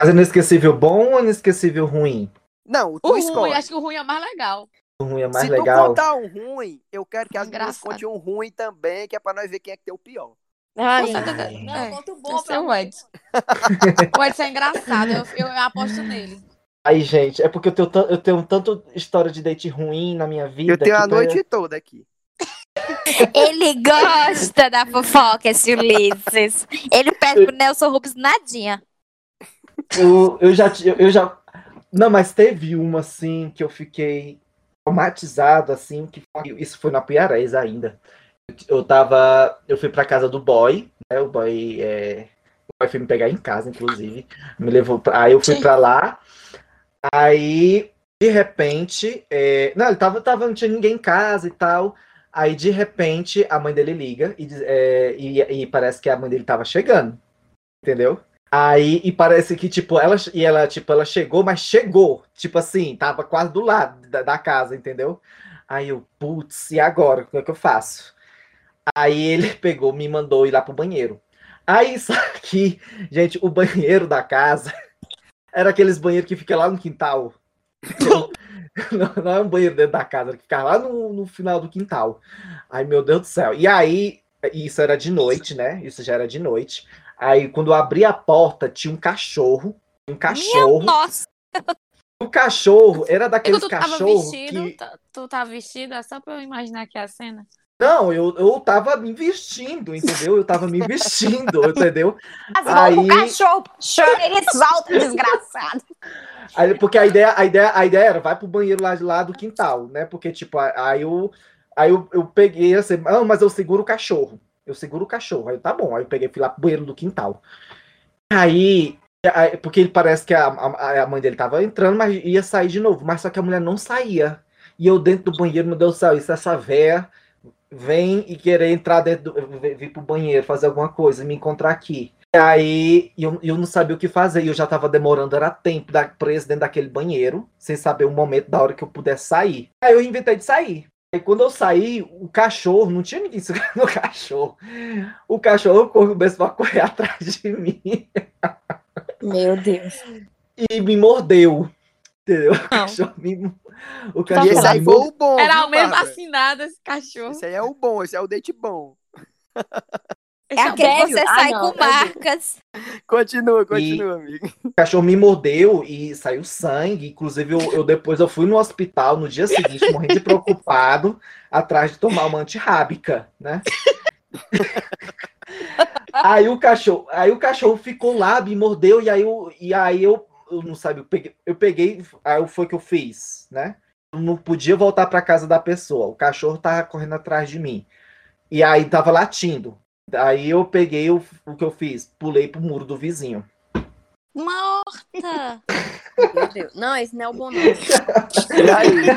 Mas inesquecível bom ou inesquecível ruim? Não, tu O ruim, escolhe. acho que o ruim é o mais legal. O ruim é mais Se legal. tu contar um ruim, eu quero que as meninas contem um ruim também, que é pra nós ver quem é que tem o pior. Ai, certeza. não, É, conto bom pra é o Edson. o Edson é engraçado, eu, eu, eu aposto nele. Aí, gente, é porque eu tenho, eu tenho tanto história de date ruim na minha vida. Eu tenho a noite toda aqui. Ele gosta da fofoca, esse Ulisses. Ele pede pro Nelson Rubens nadinha. Eu, eu já. Eu já. Não, mas teve uma, assim, que eu fiquei traumatizado, assim, que isso foi na Piarés ainda. Eu tava. Eu fui pra casa do boy, né? O boy é. O boy foi me pegar em casa, inclusive. Me levou pra... Aí eu fui pra lá. Aí, de repente. é, Não, ele tava, tava, não tinha ninguém em casa e tal. Aí, de repente, a mãe dele liga e, é, e, e parece que a mãe dele tava chegando. Entendeu? Aí, e parece que, tipo, ela, e ela, tipo, ela chegou, mas chegou. Tipo assim, tava quase do lado da, da casa, entendeu? Aí eu, putz, e agora? O que é que eu faço? Aí ele pegou, me mandou ir lá pro banheiro. Aí, só que, gente, o banheiro da casa era aqueles banheiros que fica lá no quintal. Não, não é um banheiro dentro da casa, que fica lá no, no final do quintal. Ai, meu Deus do céu. E aí, isso era de noite, né? Isso já era de noite. Aí, quando eu abri a porta, tinha um cachorro. Um cachorro. Nossa, O cachorro era daqueles tu tava cachorros vestido, que... tá- tu tava vestido, é só pra eu imaginar aqui a cena. Não, eu, eu tava me vestindo, entendeu? Eu tava me vestindo, entendeu? as Aí- o cachorro chora, ele solta, desgraçado. Aí, porque a ideia, a, ideia, a ideia era, vai pro banheiro lá, de lá do quintal, né? Porque, tipo, aí eu, aí eu, eu peguei assim, ah, mas eu seguro o cachorro. Eu seguro o cachorro. Aí, tá bom. Aí eu peguei, fui lá pro banheiro do quintal. Aí, porque ele parece que a, a, a mãe dele tava entrando, mas ia sair de novo. Mas só que a mulher não saía. E eu dentro do banheiro, meu Deus do céu, isso essa véia vem e querer entrar dentro do, vir pro banheiro, fazer alguma coisa, me encontrar aqui. E aí eu, eu não sabia o que fazer, e eu já tava demorando, era tempo da, preso dentro daquele banheiro, sem saber o momento da hora que eu pudesse sair. Aí eu inventei de sair. Aí quando eu saí, o cachorro, não tinha ninguém segurando o cachorro. O cachorro começou a correr atrás de mim Meu Deus. e me mordeu. Entendeu? O Não. cachorro me, o E esse aí foi mordeu. o bom. Era o mesmo assinado esse cachorro. Esse aí é o bom, esse é o date bom. É o aquele que você Ah, sai não, com Deus. marcas. Continua, continua, amigo. O cachorro me mordeu e saiu sangue. Inclusive, eu, eu depois eu fui no hospital no dia seguinte, morrendo de preocupado, atrás de tomar uma antirrábica, né? aí o cachorro, aí o cachorro ficou lá, me mordeu, e aí eu, e aí eu, eu não sabia, eu peguei, eu peguei, aí foi o que eu fiz, né? Eu não podia voltar para casa da pessoa. O cachorro tava correndo atrás de mim. E aí tava latindo. Aí eu peguei o, o que eu fiz, pulei pro muro do vizinho. Morta. Meu Deus. Não, esse não é o bom. E aí?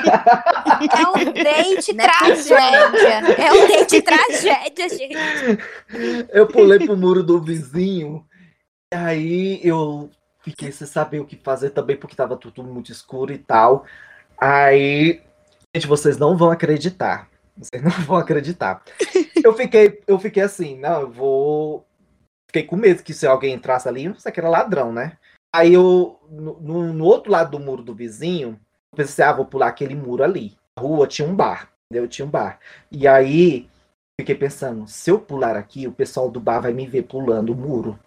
É um date Não é tragédia. É um date tragédia, gente. Eu pulei pro muro do vizinho. E aí eu fiquei sem saber o que fazer também, porque tava tudo muito escuro e tal. Aí, gente, vocês não vão acreditar. Vocês não vão acreditar. Eu fiquei, eu fiquei assim, não, eu vou. Fiquei com medo que se alguém entrasse ali, isso aqui era ladrão, né? Aí eu, no, no- outro lado do muro do vizinho, eu pensei, ah, vou pular aquele muro ali. Na rua tinha um bar, entendeu? Tinha um bar. E aí, fiquei pensando, se eu pular aqui, o pessoal do bar vai me ver pulando o muro.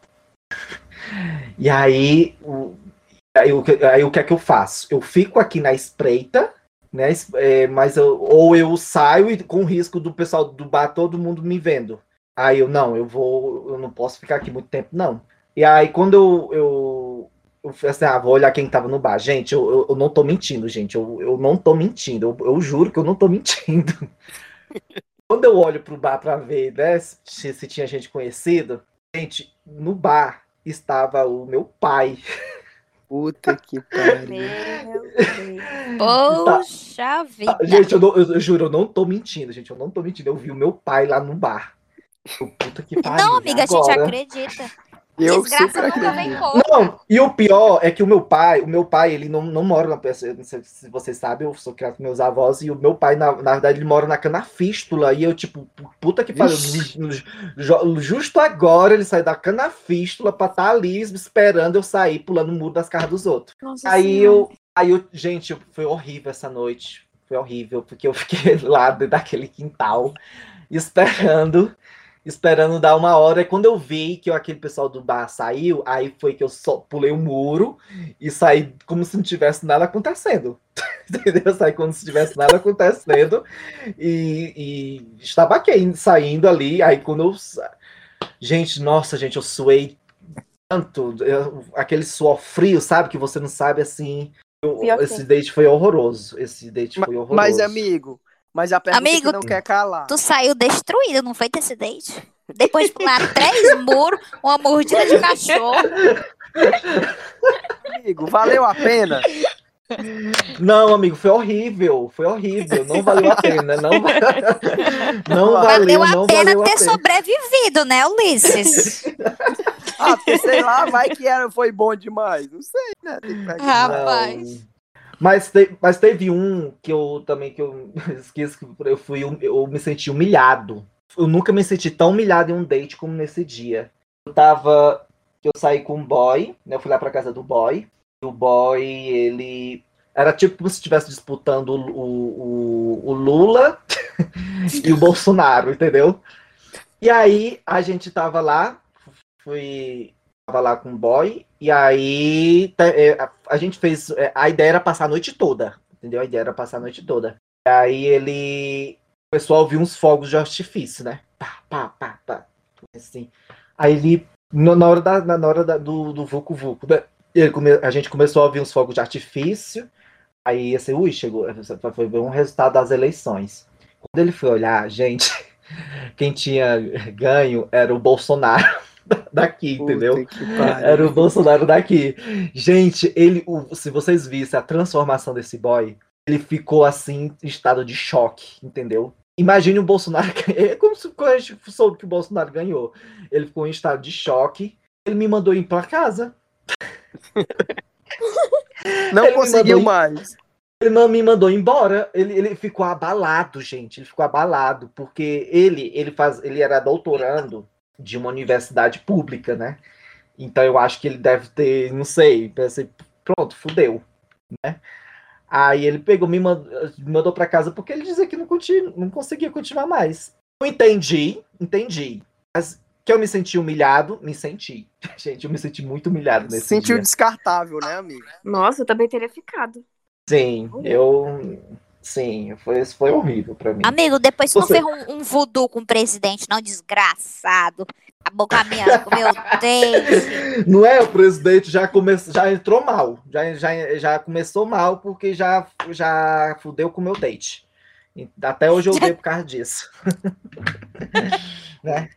E aí, o, aí, aí o que é que eu faço? Eu fico aqui na espreita, né? é, mas eu, ou eu saio e com risco do pessoal do bar todo mundo me vendo. Aí eu, não, eu vou, eu não posso ficar aqui muito tempo, não. E aí, quando eu, eu, eu assim, ah, vou olhar quem tava no bar. Gente, eu, eu, eu não tô mentindo, gente. Eu, eu não tô mentindo. Eu, eu juro que eu não tô mentindo. Quando eu olho pro bar pra ver, né, se, se tinha gente conhecida, gente, no bar estava o meu pai. Puta que pariu. Meu Deus. Poxa vida. Gente, eu, não- eu- eu juro, eu não tô mentindo, gente. Eu não tô mentindo. Eu vi o meu pai lá no bar. Puta que pariu. Não, amiga, a gente agora? acredita. Eu Desgraça nunca vem. Não, e o pior é que o meu pai, o meu pai, ele não, não mora na não sei se vocês sabem, eu sou criado com meus avós, e o meu pai, na, na verdade, ele mora na canafístula, e eu, tipo, puta que pariu, justo agora ele saiu da canafístula pra estar ali esperando eu sair pulando o muro das casas dos outros. Nossa Aí Senhora. eu, aí eu, gente, foi horrível essa noite, foi horrível, porque eu fiquei lá dentro daquele quintal, esperando, esperando dar uma hora. E quando eu vi que aquele pessoal do bar saiu, aí foi que eu só pulei o muro e saí como se não tivesse nada acontecendo. Entendeu? Eu saí como se tivesse nada acontecendo e, e estava aqui saindo ali. Aí quando eu. Gente, nossa, gente, eu suei tanto. eu- aquele suor frio, sabe? Que você não sabe assim. Eu- esse date foi horroroso. Esse date Ma- foi horroroso. Mas, amigo, mas a pergunta Amigo, que não quer calar. Tu saiu destruído, não foi desse date? Depois de pular três muros, uma mordida de cachorro. Amigo, valeu a pena? Não, amigo, foi horrível. Foi horrível. Não valeu a pena. Não, não valeu, Valeu a não pena valeu a ter pena. sobrevivido, né, Ulisses? Ah, porque sei lá, vai que era, foi bom demais. Não sei, né? Rapaz. Não. Mas, te- mas teve um que eu também que eu esqueço que eu fui eu me senti humilhado. Eu nunca me senti tão humilhado em um date como nesse dia. Eu tava eu saí com um boy, né? Eu fui lá pra casa do boy. E o boy, ele era tipo como se estivesse disputando o, o- o Lula e o Bolsonaro, entendeu? E aí a gente tava lá, fui tava lá com o boy, e aí é, a, gente fez. é, A ideia era passar a noite toda, entendeu? A ideia era passar a noite toda. E aí ele começou a ouvir uns fogos de artifício, né? Pá, pá, pá, pá. Assim. Aí ele, na hora, da, na hora da- do, do Vucu Vucu, né? Come- a gente começou a ouvir uns fogos de artifício. Aí assim, ui, chegou. Foi ver um resultado das eleições. Quando ele foi olhar, gente, quem tinha ganho era o Bolsonaro daqui, entendeu? Puta pariu. Era o Bolsonaro daqui. Gente, ele, o- se vocês vissem a transformação desse boy, ele ficou assim, em estado de choque, entendeu? Imagine o Bolsonaro. É como se quando a gente soube que o Bolsonaro ganhou. Ele ficou em estado de choque. Ele me mandou ir pra casa. Não Ele conseguiu mais. Ele não me mandou embora. Ele, ele ficou abalado, gente. Ele ficou abalado porque ele ele faz ele era doutorando de uma universidade pública, né? Então eu acho que ele deve ter, não sei, pensei, pronto, fudeu, né? Aí ele pegou, me mandou, me mandou para casa porque ele dizia que não, continu, não conseguia continuar mais. Eu entendi, entendi. Mas que eu me senti humilhado, me senti. Gente, eu me senti muito humilhado nesse Sentiu dia. descartável, né, amigo? Nossa, eu também teria ficado. Sim, eu. Sim, foi, isso foi horrível pra mim. Amigo, depois tu não Você- fez um, um voodoo com o presidente, não, desgraçado. Acabou com a minha, com o meu date. Não é? O presidente já, come... já entrou mal. Já, já, já começou mal porque já, já fudeu com o meu date. Até hoje eu odeio por causa disso. né?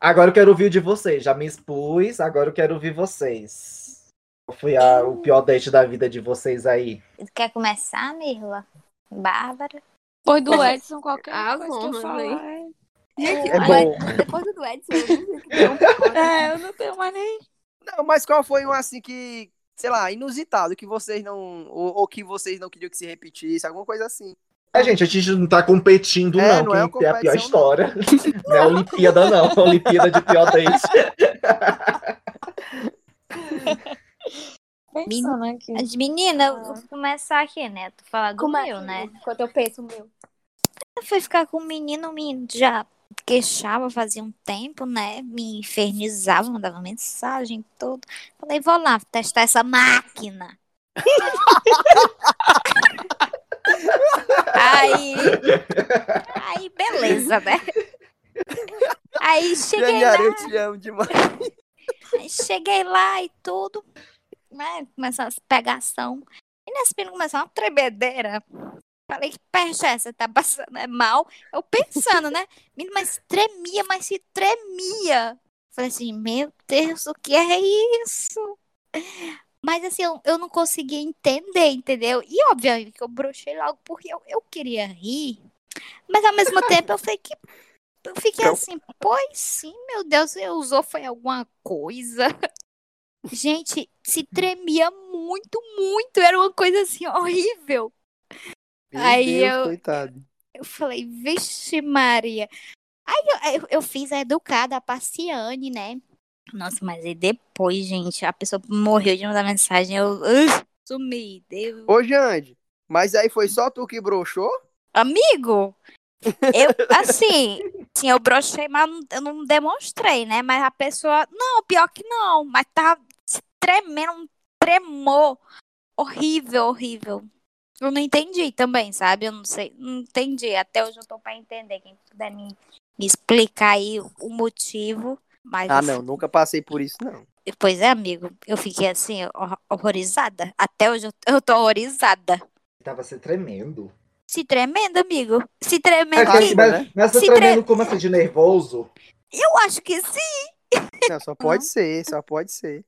Agora eu quero ouvir de vocês. Já me expus, agora eu quero ouvir vocês. Qual foi a- o pior date da vida de vocês aí? Quer começar, Mirla? Bárbara? Depois do Edson, qualquer Ah, coisa que eu falar. é- Gente, É mas bom. depois do Edson, eu não sei o que tem um É, eu não tenho mais nem. Não, mas qual foi um assim que, sei lá, inusitado, que vocês não. Ou, ou que vocês não queriam que se repetisse, alguma coisa assim. É, gente, a gente não tá competindo, É, não. não é Quem tem a pior competição, não. história. Não é Olimpíada, não. É Olimpíada de pior date. Pensando aqui. As meninas, eu vou começar aqui, né? Tu falar do Como é? meu, né? Enquanto eu penso o meu. Eu fui ficar com o menino, o menino já queixava fazia um tempo, né? Me infernizava, mandava mensagem e tudo. Falei, vou lá testar essa máquina. aí, aí, beleza, né? Aí cheguei lá, eu te amo demais. aí cheguei lá e tudo, né? Começou as pegação. E nesse menino começou uma tremedeira. Falei, que peste é essa? Tá passando é mal? Eu pensando, né? Menino, mas tremia, mas se tremia. Falei assim, meu Deus, o que é isso? Mas assim, eu, eu não conseguia entender, entendeu? E obviamente que eu brochei logo porque eu, eu queria rir. Mas ao mesmo tempo eu fiquei, que- eu fiquei Então- assim, pois sim, meu Deus, você usou foi alguma coisa. Gente, se tremia muito, muito. Era uma coisa assim horrível. Meu Aí Deus, eu- coitado. Eu falei, vixe Maria. Aí eu, eu, eu fiz a educada, a Paciane, né? Nossa, mas aí depois, gente, a pessoa morreu de mandar mensagem, eu uh, sumi. Deu... Ô, Jande, mas aí foi só tu que broxou? Amigo, Eu, assim, sim, eu brochei, mas eu não demonstrei, né? Mas a pessoa, não, pior que não, mas se tremendo, um tremor horrível, horrível. Eu não entendi também, sabe? Eu não sei, não entendi. Até hoje eu tô pra entender. Quem puder me, me explicar aí o motivo. Mas, Ah, não, nunca passei por isso, não. Pois é, amigo, eu fiquei assim, hor- horrorizada. Até hoje eu, tô horrorizada. Tava se tremendo. Se tremendo, amigo. Se tremendo. Mas, Aquele- que- mas, né? mas você Se tremendo como assim, de nervoso? Eu acho que sim. Não, só pode ser, só pode ser.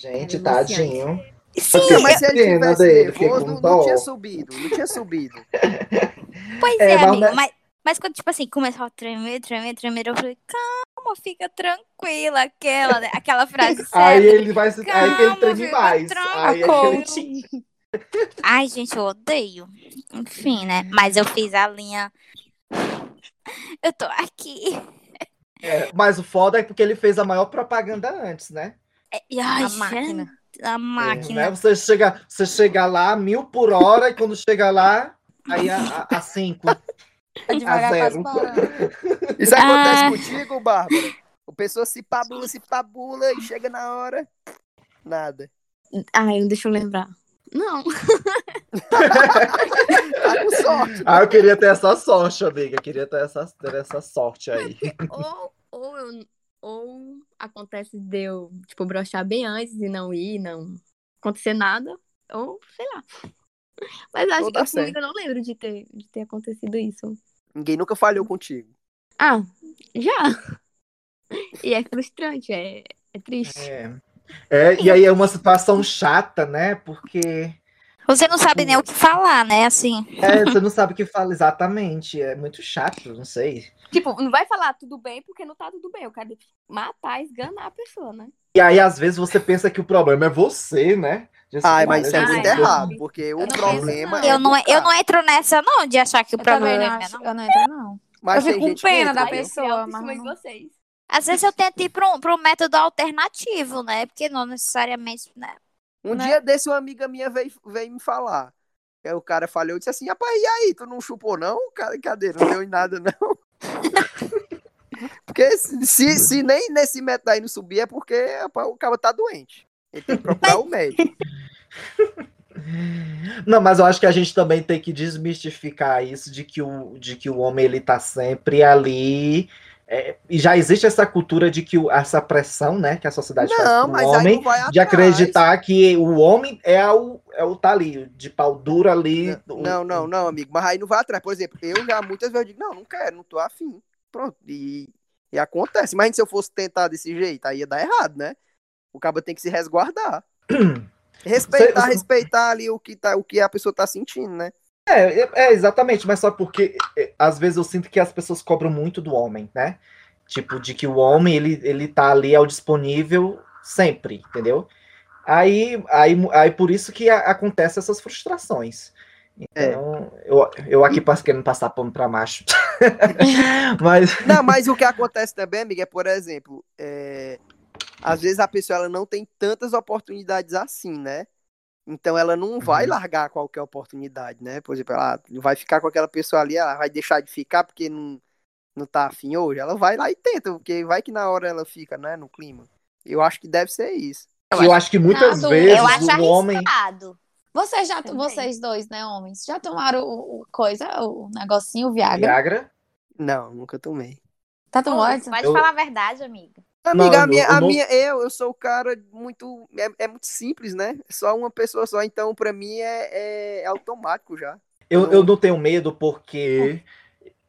Gente, Era tadinho. Sim, Não, mas se ele tivesse dele, nervoso, não, não tinha subido, não tinha subido. Pois É, é, mas- amigo. Mas, mas quando, tipo assim, começou a tremer, tremer, tremer, eu falei, calma, fica tranquila. Aquela, né? aquela frase Aí ele vai se. aí ele Calma, treme mais. Aí é ele-. Ai, gente, eu odeio. Enfim, né? Mas eu fiz a linha. Eu tô aqui. É, mas o foda é porque ele fez a maior propaganda antes, né? É, e, ai, A máquina. gente, A máquina. É, né? Você chega, você chega lá mil por hora e quando chega lá, aí a, a, a cinco. É devagar, zero. Isso acontece Ah. contigo, Bárbara? O pessoa se pabula, se pabula e chega na hora. Nada. Ai, deixa eu lembrar. Não. Tá com sorte. Ah, eu queria ter essa sorte, amiga. Eu queria ter essa, ter essa sorte aí. ou, ou, eu, ou acontece de eu, tipo, brochar bem antes e não ir, não acontecer nada. Ou, sei lá. Mas acho Ou que eu não lembro de ter, de ter acontecido isso. Ninguém nunca falhou contigo. Ah, já. E é frustrante, é, é triste. É. É, e aí é uma situação chata, né? Porque Você não sabe nem o que falar, né? Assim. é, você não sabe o que fala exatamente. É muito chato, não sei. Tipo, não vai falar tudo bem porque não tá tudo bem. Eu quero matar, esganar a pessoa, né? E aí, às vezes, você pensa que o problema é você, né? Ai, mas isso é muito errado, porque o Eu não problema penso, é Eu não, eu não entro nessa, não, de achar que o problema não é não. Eu não entro, não. Mas Eu fico com pena entra, da pessoa. Mas não- vocês. Às vezes eu tento ir para um, pra um método alternativo, né? Porque não necessariamente. Né? Um Né? dia desse, uma amiga minha veio, veio me falar. Aí o cara falhou e disse assim: rapaz, e aí? Tu não chupou, não? Cara, cadê? Não deu em nada, não. porque se, se, se nem nesse método aí não subir, é porque rapaz, o cara tá doente. Ele tem que procurar o médico. Não, mas eu acho que a gente também tem que desmistificar isso de que o, de que o homem ele tá sempre ali. É, e já existe essa cultura de que o- essa pressão, né, que a sociedade faz Não, pro mas aí homem, não de acreditar que o homem é o, é o tá ali, de pau duro ali. o- Não, não, não, amigo. Mas aí não vai atrás. Por exemplo, eu já muitas vezes digo, não, não quero, não tô afim. Pronto. E, e acontece. Mas se eu fosse tentar desse jeito, aí ia dar errado, né? O cabo tem que se resguardar. Respeitar, respeitar ali o que, tá, o que a pessoa tá sentindo, né? É, é, é, exatamente, mas só porque é, às vezes eu sinto que as pessoas cobram muito do homem, né? Tipo, de que o homem ele, ele tá ali ao disponível sempre, entendeu? Aí, aí, aí por isso que a- acontece essas frustrações. Então, eu, eu aqui passo querendo passar pano pra macho. mas Não, mas o que acontece também, amiga, é, por exemplo, é, às vezes a pessoa ela não tem tantas oportunidades assim, né? Então ela não vai Uhum. largar qualquer oportunidade, né? Por exemplo, ela vai ficar com aquela pessoa ali, ela vai deixar de ficar porque não, não tá afim hoje. Ela vai lá e tenta, porque vai que na hora ela fica, né, no clima. Eu acho que deve ser isso. eu acho que muitas Não, vezes Eu acho o homem. arriscado. Vocês, já, Também. vocês dois, né, homens, já tomaram o, o coisa, o negocinho, o Viagra? Viagra. Não, nunca tomei. Tá tomando? Pode Eu- falar a verdade, amiga. Amiga, Não, a minha, eu a não- minha, eu, eu sou o cara muito, é, é muito simples, né? Só uma pessoa só, então pra mim é, é automático já. Eu, Não. eu não tenho medo porque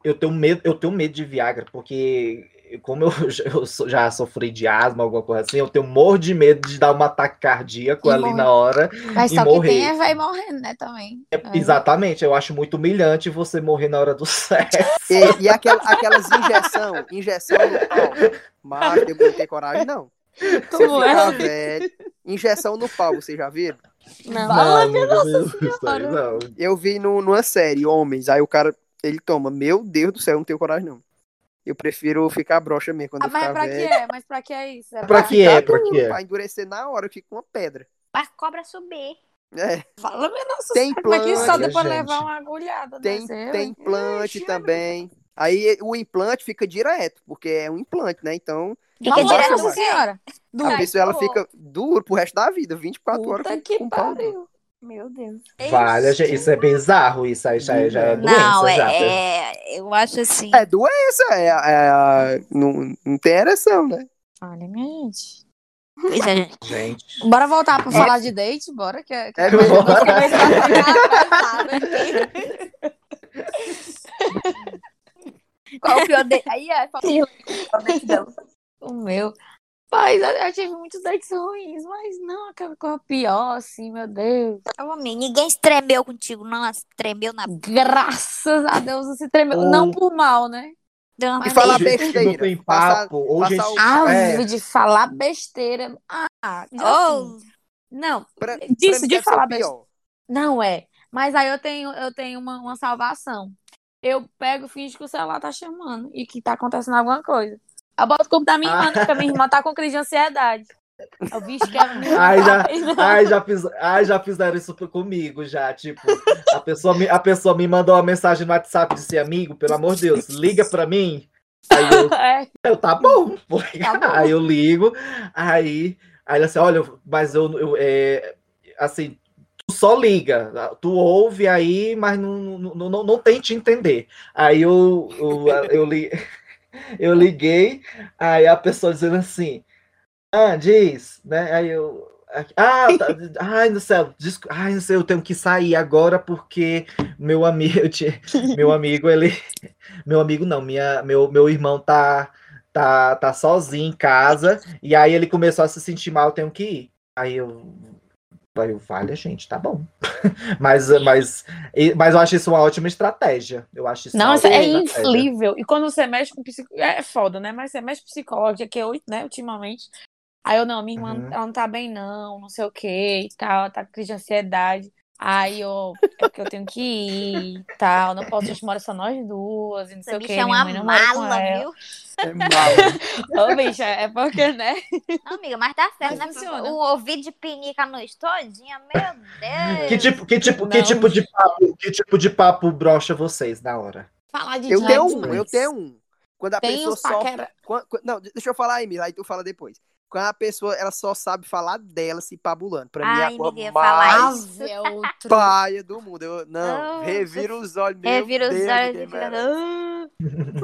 eu tenho medo, eu tenho medo de Viagra, porque como eu, já- eu já sofri de asma, alguma coisa assim, eu tenho morro de medo de dar um ataque cardíaco E ali morrer. na hora. Mas e só que morrer. tem é vai morrendo, né, também. É, Exatamente, eu acho muito humilhante você morrer na hora do sexo. E, e aquela- aquelas injeção, injeção no pau. Mas eu não tenho coragem, não. Se eu ficar velho, injeção no pau, vocês já viram? Não. Não, isso aí não. Eu vi no, numa série, Homens, aí o cara, ele toma, meu Deus do céu, eu não tenho coragem, não. Eu prefiro ficar broxa mesmo quando Ah, eu mas ficar pra que velho. é? Mas pra que é isso? É Pra que é? Pra que é? Pra endurecer na hora, eu fico com uma pedra. Pra cobra subir. É, Fala, meu nossa Tem como é que só depois gente. levar uma agulhada tem, tem implante também. Aí o implante fica direto, porque é um implante, né? Então Fica Nossa, direto senhora. a Ai, pessoa ela que fica duro pro resto da vida, 24 horas Puta com, que com pau duro. pariu. Meu Deus. Vale, gente, isso é bizarro, isso aí já, é- já é doença, Não, já. é, é- eu acho assim. É doença, é, é- não, não tem ereção, né? Olha, minha gente. É, gente. Gente. Bora voltar pra falar de date? Bora, que é. Que É é pesada aqui. Qual o pior date? Aí é, fala o date dela. O meu. Mas eu, eu tive muitos dates ruins, mas não aquela coisa pior, assim, meu Deus. Amigo, ninguém se tremeu contigo, não. Tremeu na Graças a Deus você tremeu. Ou- Não por mal, né? bunda. E falar besteira. não tem Passar- papo, ou passar gente... o- é, de falar besteira. Ah, já Oh, assim. Não, Pra, disso pra de falar besteira. Não é. Mas aí eu tenho, eu tenho uma, uma salvação. Eu pego, finge que o celular tá chamando e que tá acontecendo alguma coisa. Eu boto o culpa da minha irmã, Ah. porque a minha irmã tá com crise de ansiedade. Eu vi que me Ai, já- Não. Ai, já, fiz, ai, já fizeram isso comigo, já. Tipo, a pessoa, me, a pessoa me mandou uma mensagem no WhatsApp e disse, amigo, pelo amor de Deus, liga pra mim. Aí eu, É, eu tá bom. vou ligar." Tá bom. Aí eu ligo, aí, aí ela assim, olha, mas eu, eu é, assim, tu só liga, tu ouve aí, mas não, não, não, não, não tente entender. Aí eu, eu, eu, li, eu liguei, aí a pessoa dizendo assim, ah, diz, né? Aí eu. Ah, tá, ai, no céu, desco- ai, não sei, eu tenho que sair agora porque meu amigo, meu amigo, ele, meu amigo não, minha, meu, meu irmão tá, tá, tá sozinho em casa e aí ele começou a se sentir mal, eu tenho que ir. Aí eu, aí eu, vale, gente, tá bom. mas, mas, mas eu acho isso uma ótima estratégia. Eu acho isso ótima é inflível. E quando você mexe com psicólogo, é foda, né? Mas você mexe com psicólogo, que eu, né, ultimamente. Aí eu, não, minha irmã, Uhum. ela não tá bem, não, não sei o que e tal, ela tá com crise de ansiedade. Aí eu, é porque eu tenho que ir e tal, não posso, a gente mora só nós duas, e não sei Você o me que, chama minha uma mãe não mora com mala, ela. viu? É mal. Ô, bicha, é porque, né? Não, amiga, mas tá certo, Mas né? O ouvido de pinica a noite todinha, meu Deus. Que tipo, que tipo, que tipo de papo, que tipo de papo brocha vocês na hora? Falar de Eu tenho é um, eu tenho um. Quando a Tem pessoa uns só. paquera... Quan- quan- Não, deixa eu falar aí, Mila, aí tu fala depois. Quando a pessoa ela só sabe falar dela se pabulando. Pra mim é Ai, a coisa ia falar mais é outro. paia do mundo. Eu, não, revira os olhos, meu Revira os Deus, olhos e fica. merece. "Ah".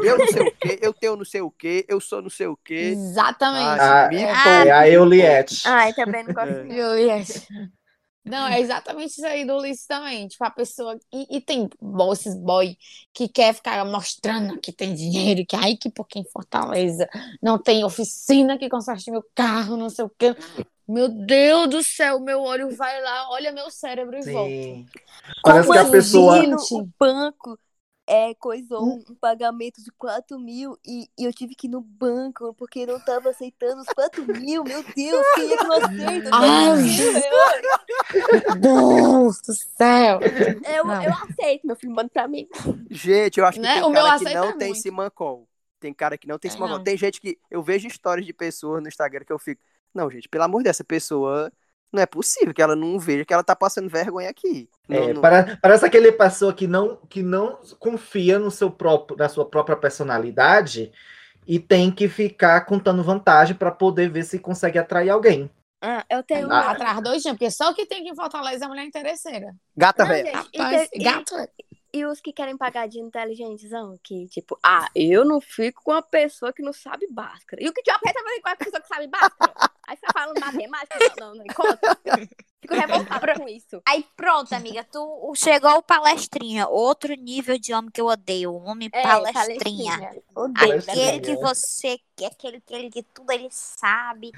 Eu não sei o quê, eu tenho não sei o quê, eu sou não sei o quê. Exatamente. Ah, me ah, É a Euliette. Ai, também não gosto. É. Eu, yes. Não, é exatamente isso aí do Ulisses também. Tipo, a pessoa. E, e tem esses boy que quer ficar mostrando que tem dinheiro, que aí que porque em Fortaleza não tem oficina que conserte meu carro, não sei o quê. Meu Deus do céu, meu olho vai lá, olha meu cérebro e volta. Parece Como que a pessoa. assim? o Gente. banco é, coisou um, um pagamento de 4 mil e, e eu tive que ir no banco porque não tava aceitando os 4 mil. Meu Deus, quem é que não aceita? Ai, 4 mil reais? Deus do céu. Eu, Não. eu aceito, meu filho, manda pra mim. Gente, eu acho que Né? tem O meu cara que não tem muito. simancol. Tem cara que não tem É, simancol. não. Tem gente que. Eu vejo histórias de pessoas no Instagram que eu fico. Não, gente, pelo amor dessa pessoa. Não é possível que ela não veja que ela tá passando vergonha aqui. Não- É, não- para- parece aquele pessoa que não, que não confia no seu próprio, na sua própria personalidade e tem que ficar contando vantagem para poder ver se consegue atrair alguém. Ah, eu tenho uma. atrás dois dias, porque só o que tem que em Fortaleza é mulher interesseira. Gata velha. e Rapaz, te- e- os que querem pagar de inteligentezão, que tipo, ah, eu não fico com uma pessoa que não sabe Bhaskara. E o que te aperta fazer com a pessoa que sabe Bhaskara? Aí você tá falando matemática, não, não, não conta. Fico revoltada com isso. Aí pronto, amiga, tu chegou o palestrinha, outro nível de homem que eu odeio, homem É, palestrinha. Odeio, Palestrinha. Aquele que você quer, aquele, aquele que tudo ele sabe,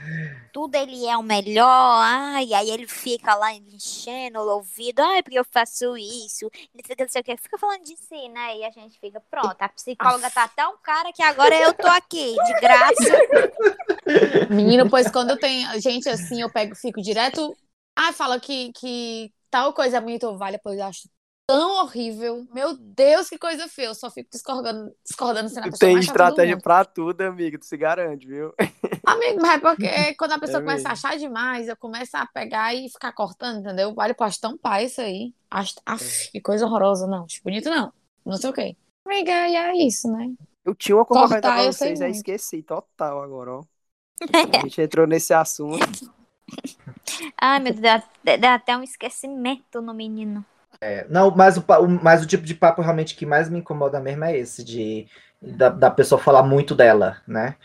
tudo ele é o melhor, ai, aí ele fica lá enchendo o ouvido, ai, porque eu faço isso, ele fica não sei o que, fica falando de si, né? E a gente fica, pronto, a psicóloga tá tão cara que agora eu tô aqui, de graça. Menino, pois quando eu tenho gente assim, eu pego, fico direto. Ah, fala que, que tal coisa é bonita, eu vale, pois eu acho tão horrível. Meu Deus, que coisa feia. Eu só fico discordando, discordando sendo a Tu pessoa tem estratégia pra tudo, amigo. Tu se garante, viu? Amigo, mas é porque quando a pessoa É começa a mesmo. achar demais, eu começo a pegar e ficar cortando, entendeu? Vale pra estampar isso aí. Acho, af, que coisa horrorosa. Não, acho bonito não. Não sei o quê. Amiga, e é isso, né? Eu tinha uma coisa pra vocês, aí muito. esqueci total agora, ó. A gente entrou nesse assunto. Ai, meu Deus, dá, dá até um esquecimento no menino. É, não, mas o, mas o tipo de papo realmente que mais me incomoda mesmo é esse, de da, da pessoa falar muito dela, né?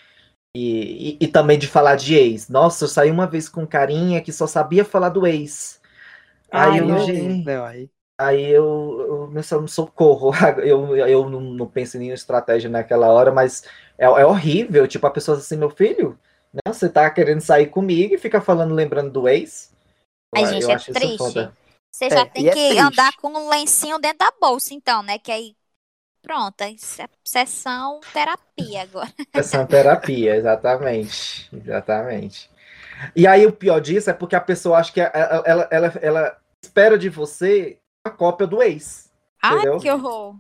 E, e, e também de falar de ex. Nossa, eu saí uma vez com um carinha que só sabia falar do ex. Aí Ai, eu, meu gente, Não, aí. Aí eu, eu me socorro. Eu, eu não, não penso em nenhuma estratégia naquela hora, mas é, é horrível. Tipo, a pessoa assim, meu filho, né, você tá querendo sair comigo e fica falando, lembrando do ex. Ai, Eu- gente, eu é triste. Você já É, tem é que triste. andar com um lencinho dentro da bolsa, então, né? Que aí, pronto, sessão terapia agora. É uma terapia, exatamente. Exatamente. E aí o pior disso é porque a pessoa acha que ela, ela, ela, ela espera de você a cópia do ex. Ai, Entendeu? que horror.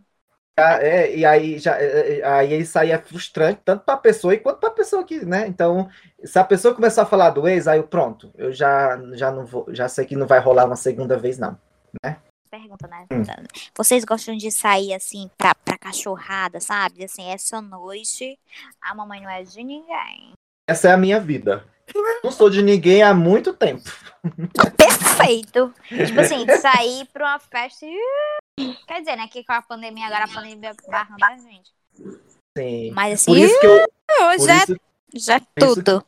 É, e aí já é, é, aí isso aí é frustrante tanto para a pessoa quanto para a pessoa que, né? Então, se a pessoa começar a falar do ex, aí eu pronto, eu já já não vou, já sei que não vai rolar uma segunda vez não. Pergunta, né? Hum. Vocês gostam de sair assim pra, pra cachorrada, sabe? Assim, essa noite a mamãe não é de ninguém. Essa é a minha vida. Não sou de ninguém há muito tempo. Perfeito. tipo assim, sair pra uma festa e. Quer dizer, né? Que com a pandemia, agora a pandemia barrando a gente. Sim. Mas assim, Por isso que eu, por já, isso, já é isso tudo.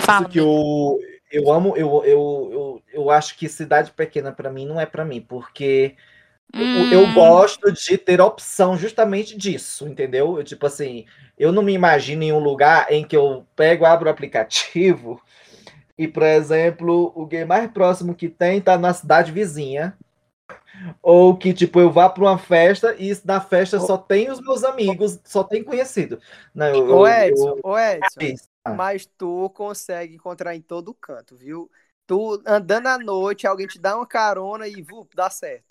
Fala. isso que eu eu amo, eu, eu, eu, eu acho que cidade pequena para mim não é para mim, porque eu, eu Hum. gosto de ter opção justamente disso, entendeu? Eu, tipo assim, eu não me imagino em um lugar em que eu pego, abro o aplicativo e, por exemplo, o game mais próximo que tem tá na cidade vizinha. Ou que, tipo, eu vá para uma festa e na festa só tem os meus amigos, só tem conhecido. Não, eu, Ô, eu- Edson, eu- ô, Edson. Ah. Mas tu consegue encontrar em todo canto, viu? Tu andando à noite, alguém te dá uma carona e vup, dá certo.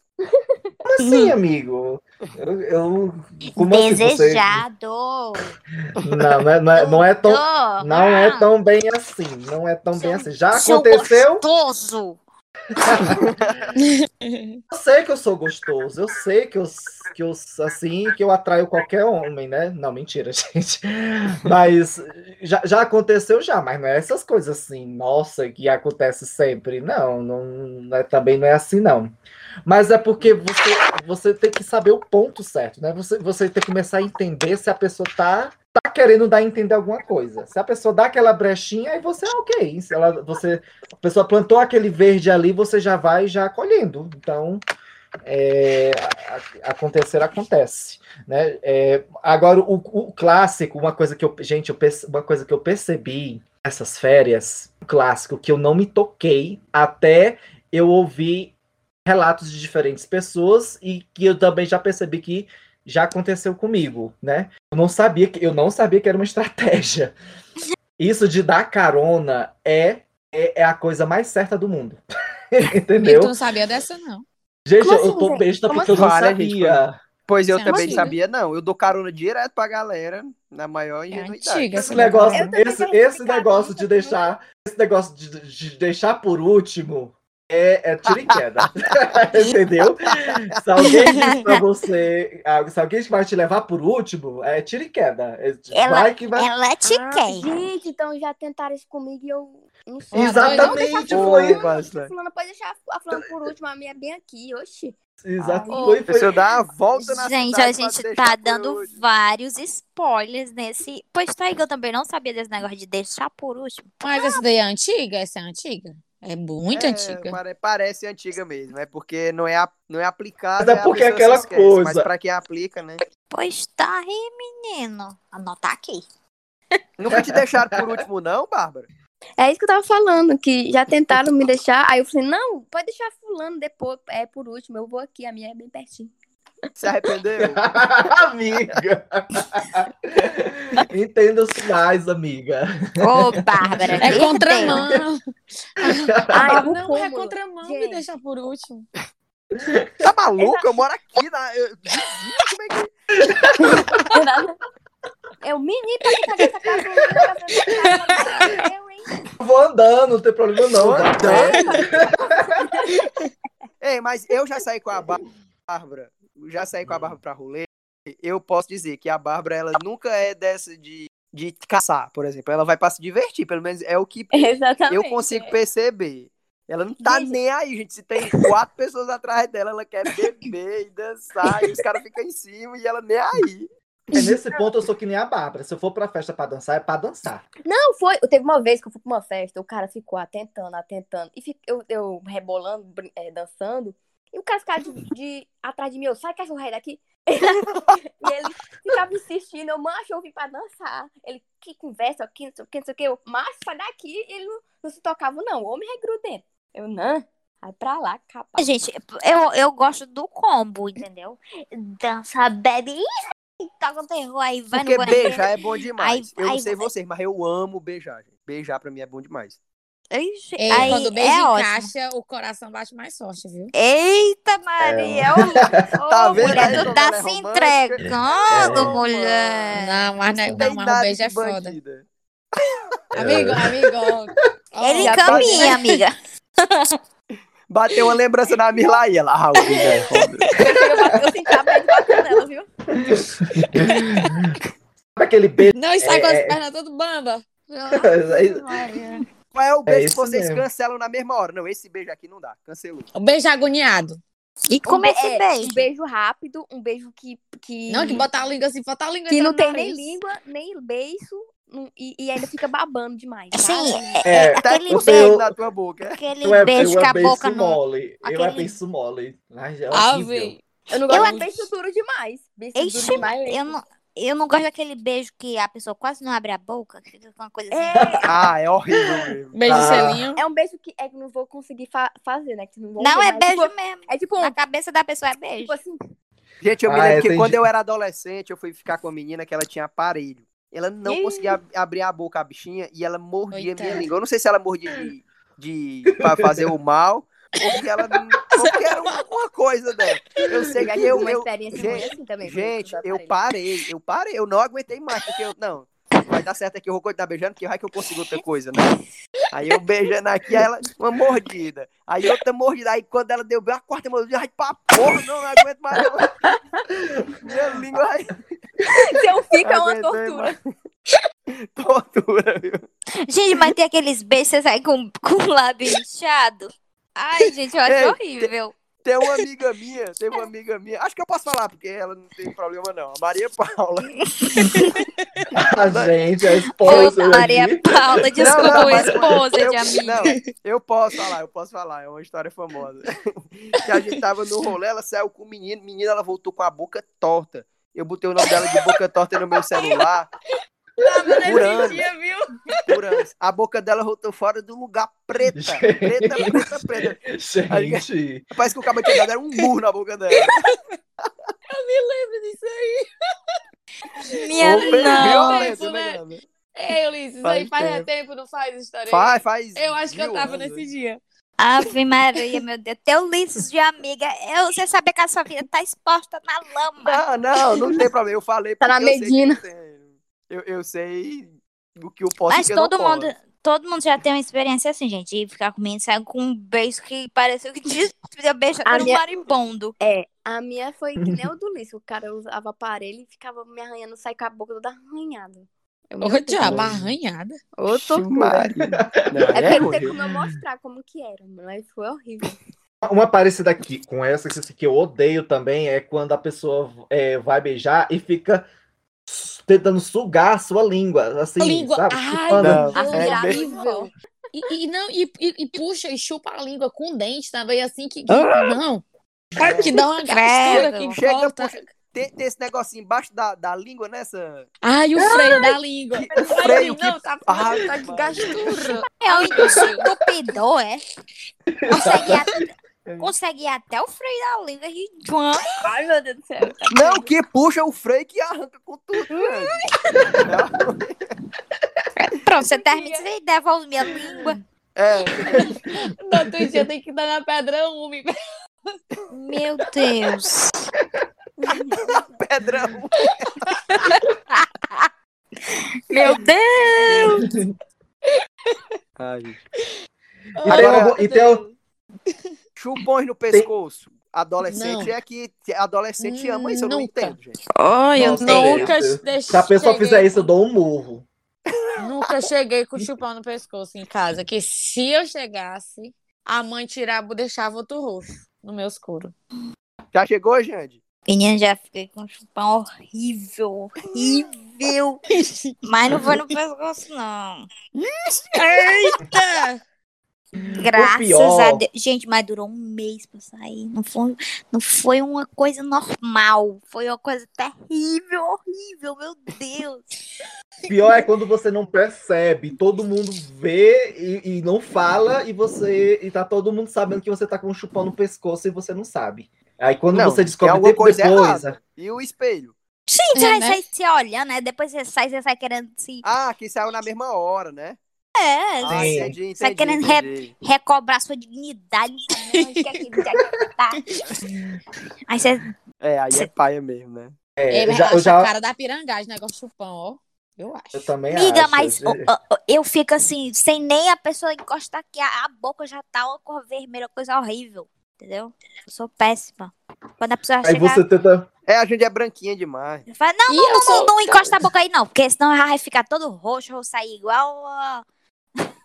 Como assim, amigo? Eu, eu- como assim você- Desejado. Não, não é, não é, não é tão, não é Ah, tão bem assim. Não é tão bem assim. Já aconteceu? Gostoso. Eu sei que eu sou gostoso. Eu sei que eu, que eu assim, que eu atraio qualquer homem, né? Não, mentira, gente. Mas já, já aconteceu já, mas não é essas coisas assim, nossa, que acontece sempre. Não, não, não é, também não é assim, não. Mas é porque você, você tem que saber o ponto certo, né? Você, você tem que começar a entender se a pessoa tá, tá querendo dar a entender alguma coisa. Se a pessoa dá aquela brechinha, aí você é ok. Se ela, você, a pessoa plantou aquele verde ali, você já vai já colhendo. Então, é, acontecer acontece, né? É, agora o, o clássico, uma coisa que eu, gente, eu, uma coisa que eu percebi nessas férias, clássico que eu não me toquei até eu ouvir relatos de diferentes pessoas e que eu também já percebi que já aconteceu comigo, né? Eu não sabia que eu não sabia que era uma estratégia. Isso de dar carona é é, é a coisa mais certa do mundo. Entendeu? tu não sabia dessa, não. Gente, Como eu assim, tô gente? besta Como porque eu não assim? Vale, gente, sabia. Pois eu Você é também antiga. sabia, não. Eu dou carona direto pra galera, na maior ingenuidade. antiga Esse negócio, Eu esse, esse negócio de deixar, esse negócio de, de deixar por último é, é tiro e queda. Entendeu? Se alguém diz pra você, ah, se alguém vai te levar por último, é tiro e queda. É, Ela- vai que vai. Ela te Ah, quer. gente, então já tentaram isso comigo e eu não sei. Exatamente, Ô, foi. Fulano pode deixar a fulano por último, a minha é bem aqui, oxi. exato, Ai. foi, A foi. dá uma volta na Gente, a gente tá dando vários spoilers nesse. Pois tá aí que eu também não sabia desse negócio de deixar por último. Mas essa daí é antiga? Essa é antiga? É muito É, antiga. pare- parece antiga mesmo, é porque não é, não é aplicado. Mas é a porque se aquela esquece, Mas coisa. pra quem aplica, né? Pois tá aí, menino. Anota aqui. Nunca te deixaram por último, não, Bárbara? É isso que eu tava falando, que já tentaram me deixar. Aí eu falei, não, pode deixar fulano depois, é por último, eu vou aqui, a minha é bem pertinho. Se arrependeu? amiga. Entenda os sinais, amiga. Ô, Bárbara. É contramão. Ai, Ah, o não, é contramão me Gente. deixar por último. Tá maluco? Eu moro aqui na. Eu... Como é que. Eu, menino, pra que tá nessa casa? Eu, hein? Eu vou andando, não tem problema não. Vou vai. Ei, mas eu já saí com a Bá- Bárbara. Já saí com a Bárbara pra rolê. Eu posso dizer que a Bárbara, ela nunca é dessa de, de caçar, por exemplo. Ela vai pra se divertir, pelo menos é o que Exatamente. eu consigo perceber. Ela não tá Gente. nem aí, gente. Se tem quatro pessoas atrás dela, ela quer beber e dançar, e os caras ficam em cima e ela nem aí. É nesse ponto eu sou que nem a Bárbara. Se eu for pra festa pra dançar, é pra dançar. Não, foi. Teve uma vez que eu fui pra uma festa, o cara ficou atentando, atentando. E fi- eu, eu rebolando, eh, dançando. E o ficava de, de- atrás de mim, eu, sai cachorro rei daqui. e ele ficava insistindo, eu, macho, eu vim pra dançar. Ele, que conversa aqui, não sei o que, não sei o que. Eu, macho, sai daqui. E ele não, não se tocava, não. O homem regrudento. Eu, não. Vai pra lá, capaz. Gente, eu, eu gosto do combo, entendeu? Dança, bebe, toca o terror aí, vai Porque no banheiro. beijar é bom demais. Aí- eu não aí sei vai- vocês, mas eu amo beijar, gente. Beijar pra mim é bom demais. Ixi, Ei, aí quando beijo é em ótimo. o coração bate mais forte, viu? Eita, Maria! Ô, Tá ô, mulher, aí tu tá ela é se romântica? entregando, É. mulher. Não, mas, não, Não não, mas o beijo é foda. bandida. Amigo, amigo. ó, Ele já encaminha, amiga. Bateu uma lembrança na Mirlaí, ela, ah, o beijo é foda. Eu, senti a pele batendo nela, viu? Aquele beijo? Não, e sai É, com as é. pernas todas bamba. Qual é o beijo É que vocês mesmo. cancelam na mesma hora? Não, esse beijo aqui não dá. Cancelou. O beijo agoniado. E como é Um esse beijo? Um beijo rápido, um beijo que. que... Não, que botar a língua assim, botar a língua que não tem no nem língua, nem beiço, não- e, e ainda fica babando demais. Sim, é, É, é aquele o seu- beijo, na tua boca. é? aquele Eu é, beijo eu que é a beijo boca não... mole. Eu é aquele- beijo mole. Ai, é Ah, horrível. Eu não Eu gosto de acho- beijo duro demais. Beijo Ixi, duro demais. Eu não, eu não gosto daquele beijo que a pessoa quase não abre a boca, que fica uma coisa assim. É, Ah, é horrível mesmo. Beijo Ah. selinho. é um beijo que é que não vou conseguir fa- fazer, né? Que não, vão Não, ver, é beijo Tipo, mesmo. é tipo um. Na cabeça da pessoa é beijo. Tipo assim. Gente, eu me Ah, lembro é, que quando gente- eu era adolescente, eu fui ficar com uma menina que ela tinha aparelho. Ela não Ih. conseguia ab- abrir a boca, a bichinha, e ela mordia minha Coitada. língua. Eu não sei se ela mordia de, de pra fazer o mal, ou que ela ou que era uma, uma coisa dela. Eu sei Já que eu, uma eu experiência gente, assim também. gente, eu parei, eu parei, eu não aguentei mais, porque eu, não, vai dar certo aqui, eu vou continuar beijando, porque vai que eu consigo outra coisa, né? Aí eu beijando aqui, aí ela, uma mordida, aí outra mordida, aí quando ela deu a quarta mordida, ai, pra porra, não, não aguento mais, não. minha língua, ai, Então fica uma aguentei tortura. mais. Tortura, viu? Gente, mas tem aqueles beijos que você sai com, com o lábio inchado. Ai, gente, eu acho Ei, horrível. Tem uma amiga minha, tem uma amiga minha, acho que eu posso falar, porque ela não tem problema não, a Maria Paula. A gente, a Ô, esposa Maria aqui. Paula, desculpa, não, o mas- esposa eu, de amiga. Não, eu posso falar, eu posso falar, é uma história famosa. que a gente tava no rolê, ela saiu com o menino, menina, ela voltou com a boca torta. Eu botei o nome dela de boca torta no meu celular. Por anos, viu? por anos. A boca dela voltou fora do lugar preta. Preta, preta, preta. Gente, Parece que o cabo tinha dado era um murro na boca dela. Lembra disso aí? Minha Pedro, não. violência, Tempo, né? né? Ei, Ulisses, isso aí faz tempo. tempo, não faz história? Faz, faz. Eu acho que eu tava anos, nesse dia. Ave Maria, meu Deus. Teu liços de amiga. Eu, você sabe que a sua vida tá exposta na lama. Não, não, não tem problema. Eu falei Tá na porque eu sei que Medina. Eu. Eu, sei o que eu posso Mas todo mundo, posso. todo mundo já tem uma experiência assim, gente. De ficar comendo e sair com um beijo que pareceu que tinha beijo A no minha- marimbondo. É, a minha foi que nem o do Lice. O cara usava aparelho e ficava me arranhando, sair com a boca toda arranhada. Ô, diabo, arranhada. Ô, tortura. É é porque não tem como eu mostrar como que era, mas foi horrível. uma parecida aqui com essa que, que eu odeio também é quando a pessoa é, vai beijar e fica tentando sugar a sua língua, assim, língua. sabe? Ai. Não, Ah, é é. E, e não, e, e- e puxa e chupa a língua com o dente também, assim, que, que- Ah! não. Que dá uma gastura, que Chega, corta. puxa. Tem, tem esse negocinho embaixo da, da língua nessa. Ai, o freio da língua. Que- o Ai, freio não, que- tá, Ai, tá que mano. gastura. É um entupidor, é? Consegue, até, consegue ir até o freio da língua e. Ai, meu Deus do céu. Não, que puxa o freio que arranca com tudo. Pronto, você termina você devolve minha língua. É, No outro dia tem que dar na pedra úmida. Meu Deus. Pedrão. Meu Deus. Ai, gente. E tem Agora- uma- e tem um- Chupões no pescoço. Adolescente Não. é que adolescente ama isso, eu não Nunca. entendo, gente. Ai, eu não. Nunca deixei- Se a pessoa cheguei fizer isso, eu dou um murro. Nunca cheguei com o chupão no pescoço em casa. Que se eu chegasse, a mãe tirava, deixava outro roxo no meu escuro. Já chegou, Jande? Menina, já fiquei com um chupão horrível, horrível. Mas não foi no pescoço, não. Eita! Graças pior- a Deus. Gente, mas durou um mês pra sair. Não foi, não foi uma coisa normal. Foi uma coisa terrível, horrível, meu Deus. Pior é quando você não percebe, todo mundo vê e, e não fala, e você. E tá todo mundo sabendo que você tá com um chupão no pescoço e você não sabe. Aí quando Não, você descobre tempo coisa depois. errada. E o espelho? Gente, É, vai né? se olhando, né? Depois você sai, você sai querendo se. Ah, que saiu na mesma hora, né? É, Ah, entendi, entendi. Sai querendo entendi. recobrar sua dignidade. que tá. Aí você. É, aí é paia mesmo, né? É, Ele eu já, eu, já- a cara da pirangagem, negócio chupão, ó. Eu acho. eu também Miga, acho. mas ó, ó, eu fico assim, sem nem a pessoa encostar aqui, a, a boca já tá uma cor vermelha, coisa horrível. Entendeu? Eu sou péssima. Quando a pessoa Aí chegar. você tenta. É, a gente é branquinha demais. eu falo, não, não, eu não, sou- não, não encosta a boca aí, não. Porque senão vai ficar todo roxo, eu vou sair igual a...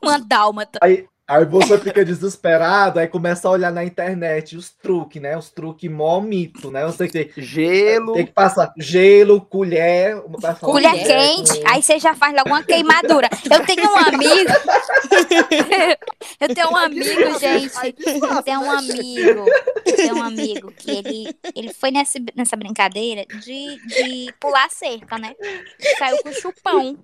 uma dálmata. Aí, aí você fica desesperado, aí começa a olhar na internet os truques, né? Os truques mó mito, né? Você tem, Gelo. tem que passar gelo, colher. Colher Colher quente, com- aí você já faz logo uma queimadura. Eu tenho um amigo. eu tenho um amigo, gente. Disfarça, Tem um amigo, tem um amigo que ele, ele foi nessa, nessa brincadeira de, de pular cerca, né? Saiu com chupão.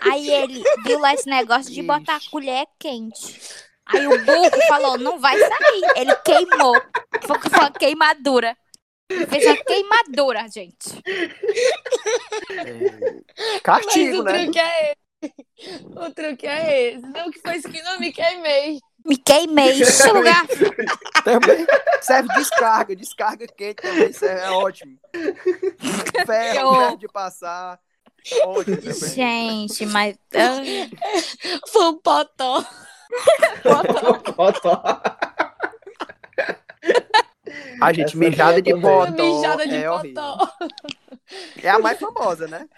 Aí ele viu lá esse negócio de botar a colher quente. Aí o burro falou, não vai sair. Ele queimou. Foi foi uma queimadura. Ele fez uma queimadura, gente. É, Mas Castigo, o né? truque é esse. O truque é esse. Não que foi isso que não me queimei. Me queimei. Ixi, lugar. Também serve descarga, descarga quente também, isso é ótimo. Ferro, ferro de passar. Gente, mas. ah, Foi um potó. A gente, Essa mijada de minha também. potó Mijada de é potó. É a mais famosa, né?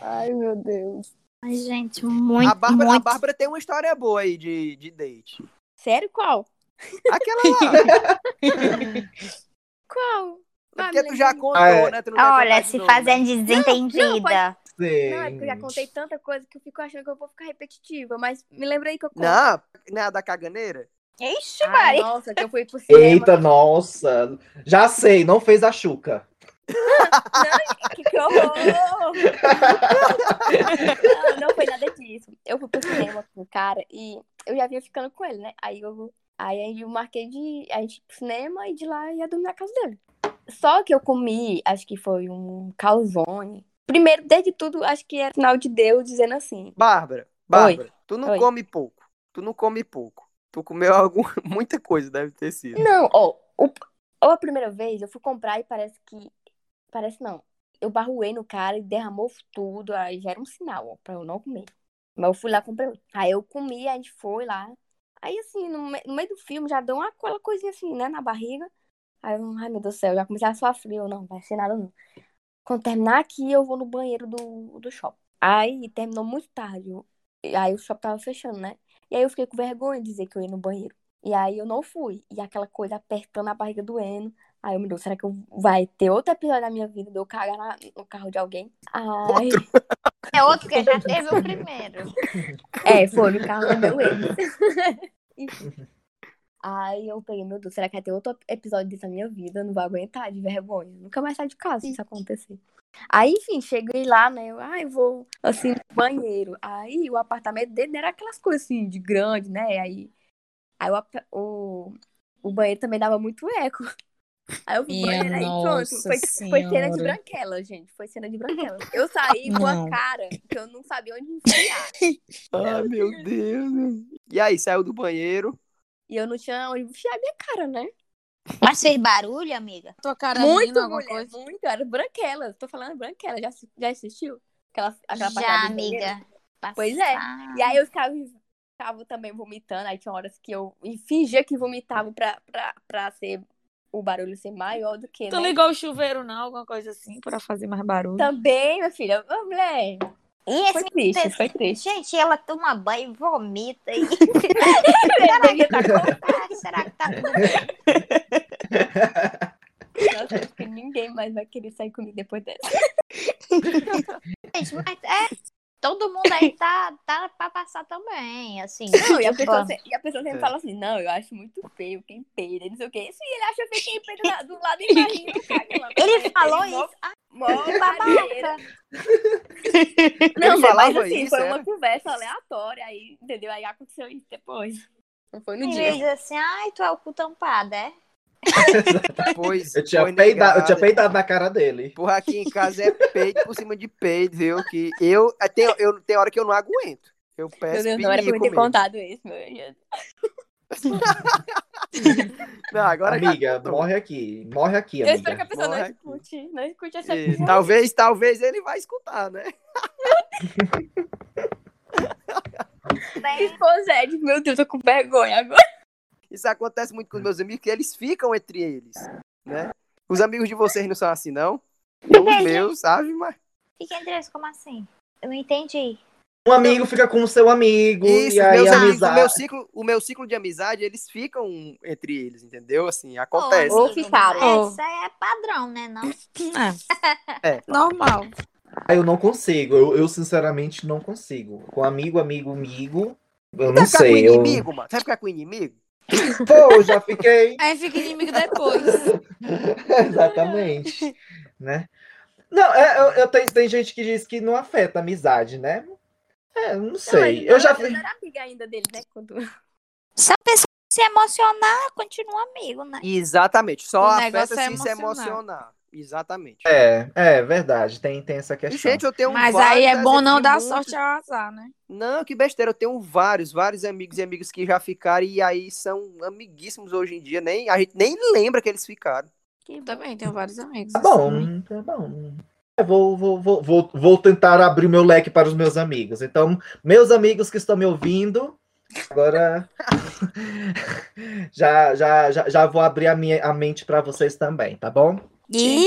Ai, meu Deus. Ai, gente, muito, a, Bárbara, a muito. Bárbara tem uma história boa aí de, de date. Sério, qual? Aquela lá. Qual? É porque tu já contou, Ah, é. né? Não Olha, de se novo, né? fazendo desentendida. Não, é porque eu já Sim. contei tanta coisa que eu fico achando que eu vou ficar repetitiva, mas me lembrei que eu conto. Não, não é a da caganeira? Ixi, Ai, Mari. nossa, que eu fui pro cinema. Eita, nossa. Já sei, não fez a Xuca. Que, que horror! não, não foi nada disso. Eu fui pro cinema com o cara e eu já vinha ficando com ele, né? Aí eu, aí eu marquei de a gente ir pro cinema e de lá ia dormir na casa dele. Só que eu comi, acho que foi um calzone. Primeiro, desde tudo, acho que era sinal de Deus dizendo assim. Bárbara, Bárbara, tu não Oi. come pouco. Tu não come pouco. Tu comeu algum, muita coisa, deve ter sido. Não, ó, o, ou a primeira vez eu fui comprar e parece que. Parece não. Eu barruei no cara e derramou tudo. Aí já era um sinal, ó, pra eu não comer. Mas eu fui lá comprei outro. Aí eu comi, a gente foi lá. Aí, assim, no, me- no meio do filme já deu uma, aquela coisinha assim, né, na barriga. Aí eu, ai meu Deus do céu, já comecei a frio. Eu, Não, vai ser nada não. Quando terminar aqui, eu vou no banheiro do, do shopping. Aí terminou muito tarde. eu- Aí o shopping tava fechando, né? E aí eu fiquei com vergonha de dizer que eu ia no banheiro. E aí eu não fui. E aquela coisa apertando a barriga doendo. Aí eu me dou, será que eu- vai ter outro episódio da minha vida de eu cagar na- no carro de alguém? Ai, É outro que já teve o primeiro. é, foi no carro do meu ex. Aí eu peguei, meu Deus, será que vai ter outro episódio disso na minha vida? Eu não vou aguentar de vergonha. Nunca mais saio de casa se isso acontecer. Aí, enfim, cheguei lá, né? Eu, ai, vou, assim, no banheiro. Aí o apartamento dele era aquelas coisas assim, de grande, né? Aí, aí o, o, o banheiro também dava muito eco. Aí eu Minha banheiro aí pronto. Foi, foi cena de branquela, gente. Foi cena de branquela. Eu saí com a Não. cara que eu não sabia onde enfiar. Ai, meu Deus. E aí, saiu do banheiro. E eu não tinha onde enfiar minha cara, né? Mas fez barulho, amiga? Tua cara muito, alguma mulher, coisa. muito. Era branquela. Tô falando branquela. Já, já assistiu? Aquela, aquela Já, amiga. Pois é. E aí eu ficava, ficava também vomitando. Aí tinha horas que eu fingia que vomitava pra, pra, pra ser o barulho ser maior do que, Tu né? ligou o chuveiro, não? Alguma coisa assim, pra fazer mais barulho. Também, minha filha. Ô, mulher. E Foi triste, foi triste. Gente, ela toma banho e vomita. E... Devia tá com- será que tá bem? Nossa, acho que ninguém mais vai querer sair comigo depois dessa. Gente, mas é. Todo mundo aí tá, tá pra passar também, assim. Não, e a tipo, pessoa, se- e a pessoa sempre É. fala assim, não, eu acho muito feio quem peida, não sei o quê. E ele acha feio quem peida do lado e caga lá. Ele falou isso. Ah, Mó babaca. Não, Ele mas falava assim, isso, foi era? uma conversa aleatória, aí, entendeu? Aí aconteceu isso depois. Não foi no Em dia. vez de assim, ai, tu é o cu tampado, é? Pois, Eu tinha, peidado, eu tinha peidado na cara dele. Porra, aqui em casa é peito por cima de peito, viu? Que eu, é, tem, eu, tem hora que eu não aguento. Eu Meu peço Deus, não era pra eu ter contado isso, meu Deus. Não, agora já amiga, contou. morre aqui. Morre aqui, Eu espero que amiga. a pessoa não Morre aqui. escute. Não escute essa E talvez, talvez ele vai escutar, né? Bem, meu Deus, tô com vergonha agora. Isso acontece muito com os meus amigos, que eles ficam entre eles, né? Os amigos de vocês não são assim, não? Os meus, sabe? Mas... fica entre eles, como assim? Eu não entendi. Um amigo fica com o seu amigo. Isso, e aí meus amigos, o meu, ciclo, o meu ciclo de amizade, eles ficam entre eles, entendeu? Assim, acontece. Ou ficaram. Essa é padrão, né? Não. É. É. Normal. Ah, Eu não consigo. Eu, eu, sinceramente não consigo. Com amigo, amigo, amigo. Eu não Vai ficar com sei. Eu... inimigo, mano? Você vai ficar com inimigo? Pô, eu já fiquei. Aí fica inimigo depois. Exatamente. né? Não, é, eu, eu tenho, tem gente que diz que não afeta a amizade, né? É, não sei. Não, eu já eu era amiga ainda dele, né? Quando... Se a pessoa se emocionar, continua amigo, né? Exatamente. Só O afeta é se se emocionar. Exatamente. É, é verdade. Tem, tem essa E, questão. gente, eu tenho Mas vários aí é bom não dar muitos- sorte ao azar, né? Não, que besteira. Eu tenho vários, vários amigos e amigas que já ficaram e aí são amiguíssimos hoje em dia. Nem, a gente nem lembra que eles ficaram. Eu também tenho vários amigos. Tá bom, assim. tá bom. Vou, vou, vou, vou, vou tentar abrir meu leque para os meus amigos. Então, meus amigos que estão me ouvindo, agora já, já, já, já vou abrir a, minha, a mente para vocês também, tá bom? E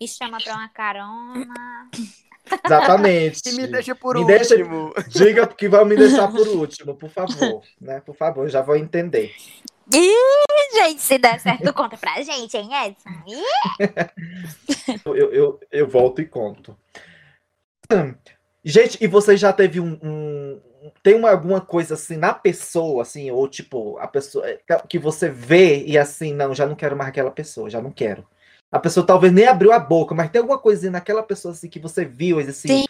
me chama pra uma carona. Exatamente. E me deixa por Me deixa- último. Diga que vão me deixar por último, por favor. Né? Por favor, eu já vou entender. Ih, gente, se der certo, conta pra gente, hein, Edson? Eu, eu, eu volto e conto. Gente, e você já teve um. um- tem uma, alguma coisa assim na pessoa, assim, ou tipo, a pessoa que você vê e assim, não, já não quero mais aquela pessoa, já não quero. A pessoa talvez nem abriu a boca, mas tem alguma coisinha naquela pessoa assim que você viu, assim.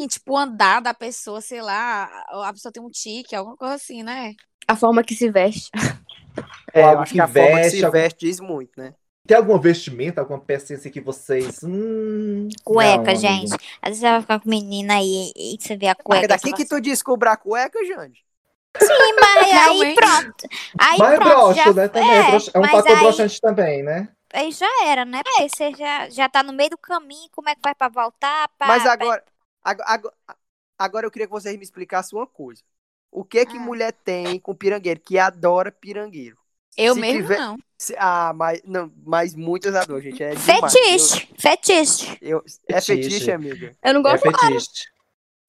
E, tipo, o andar da pessoa, sei lá, a pessoa tem um tique, alguma coisa assim, né? A forma que se veste. é, eu algo acho que que a forma que veste, se veste diz muito, né? tem alguma vestimenta, alguma pecinha assim que vocês. Hum, Cueca, não, gente. Às vezes você vai ficar com menina aí e você vê a É cueca. daqui você que tu descobre a cueca, Jande. assim, mas aí pronto. Aí Mas é pronto, broxo, já, né? Também é, é, broxo- é um fator aí- broxante também, né? Aí já era, né? Aí você já, já tá no meio do caminho, como é que faz pra voltar? Pra, Mas pra- agora, ag- ag- agora eu queria que vocês me explicassem uma coisa. O que que Ah. mulher tem com pirangueiro que adora pirangueiro? Eu Se mesmo tiver- não. Se- ah, mas não, mas muitas adoram, gente. É. Fetiche, fetiche. Eu, eu- é Fetiche. amiga. Eu não É gosto. fetiche.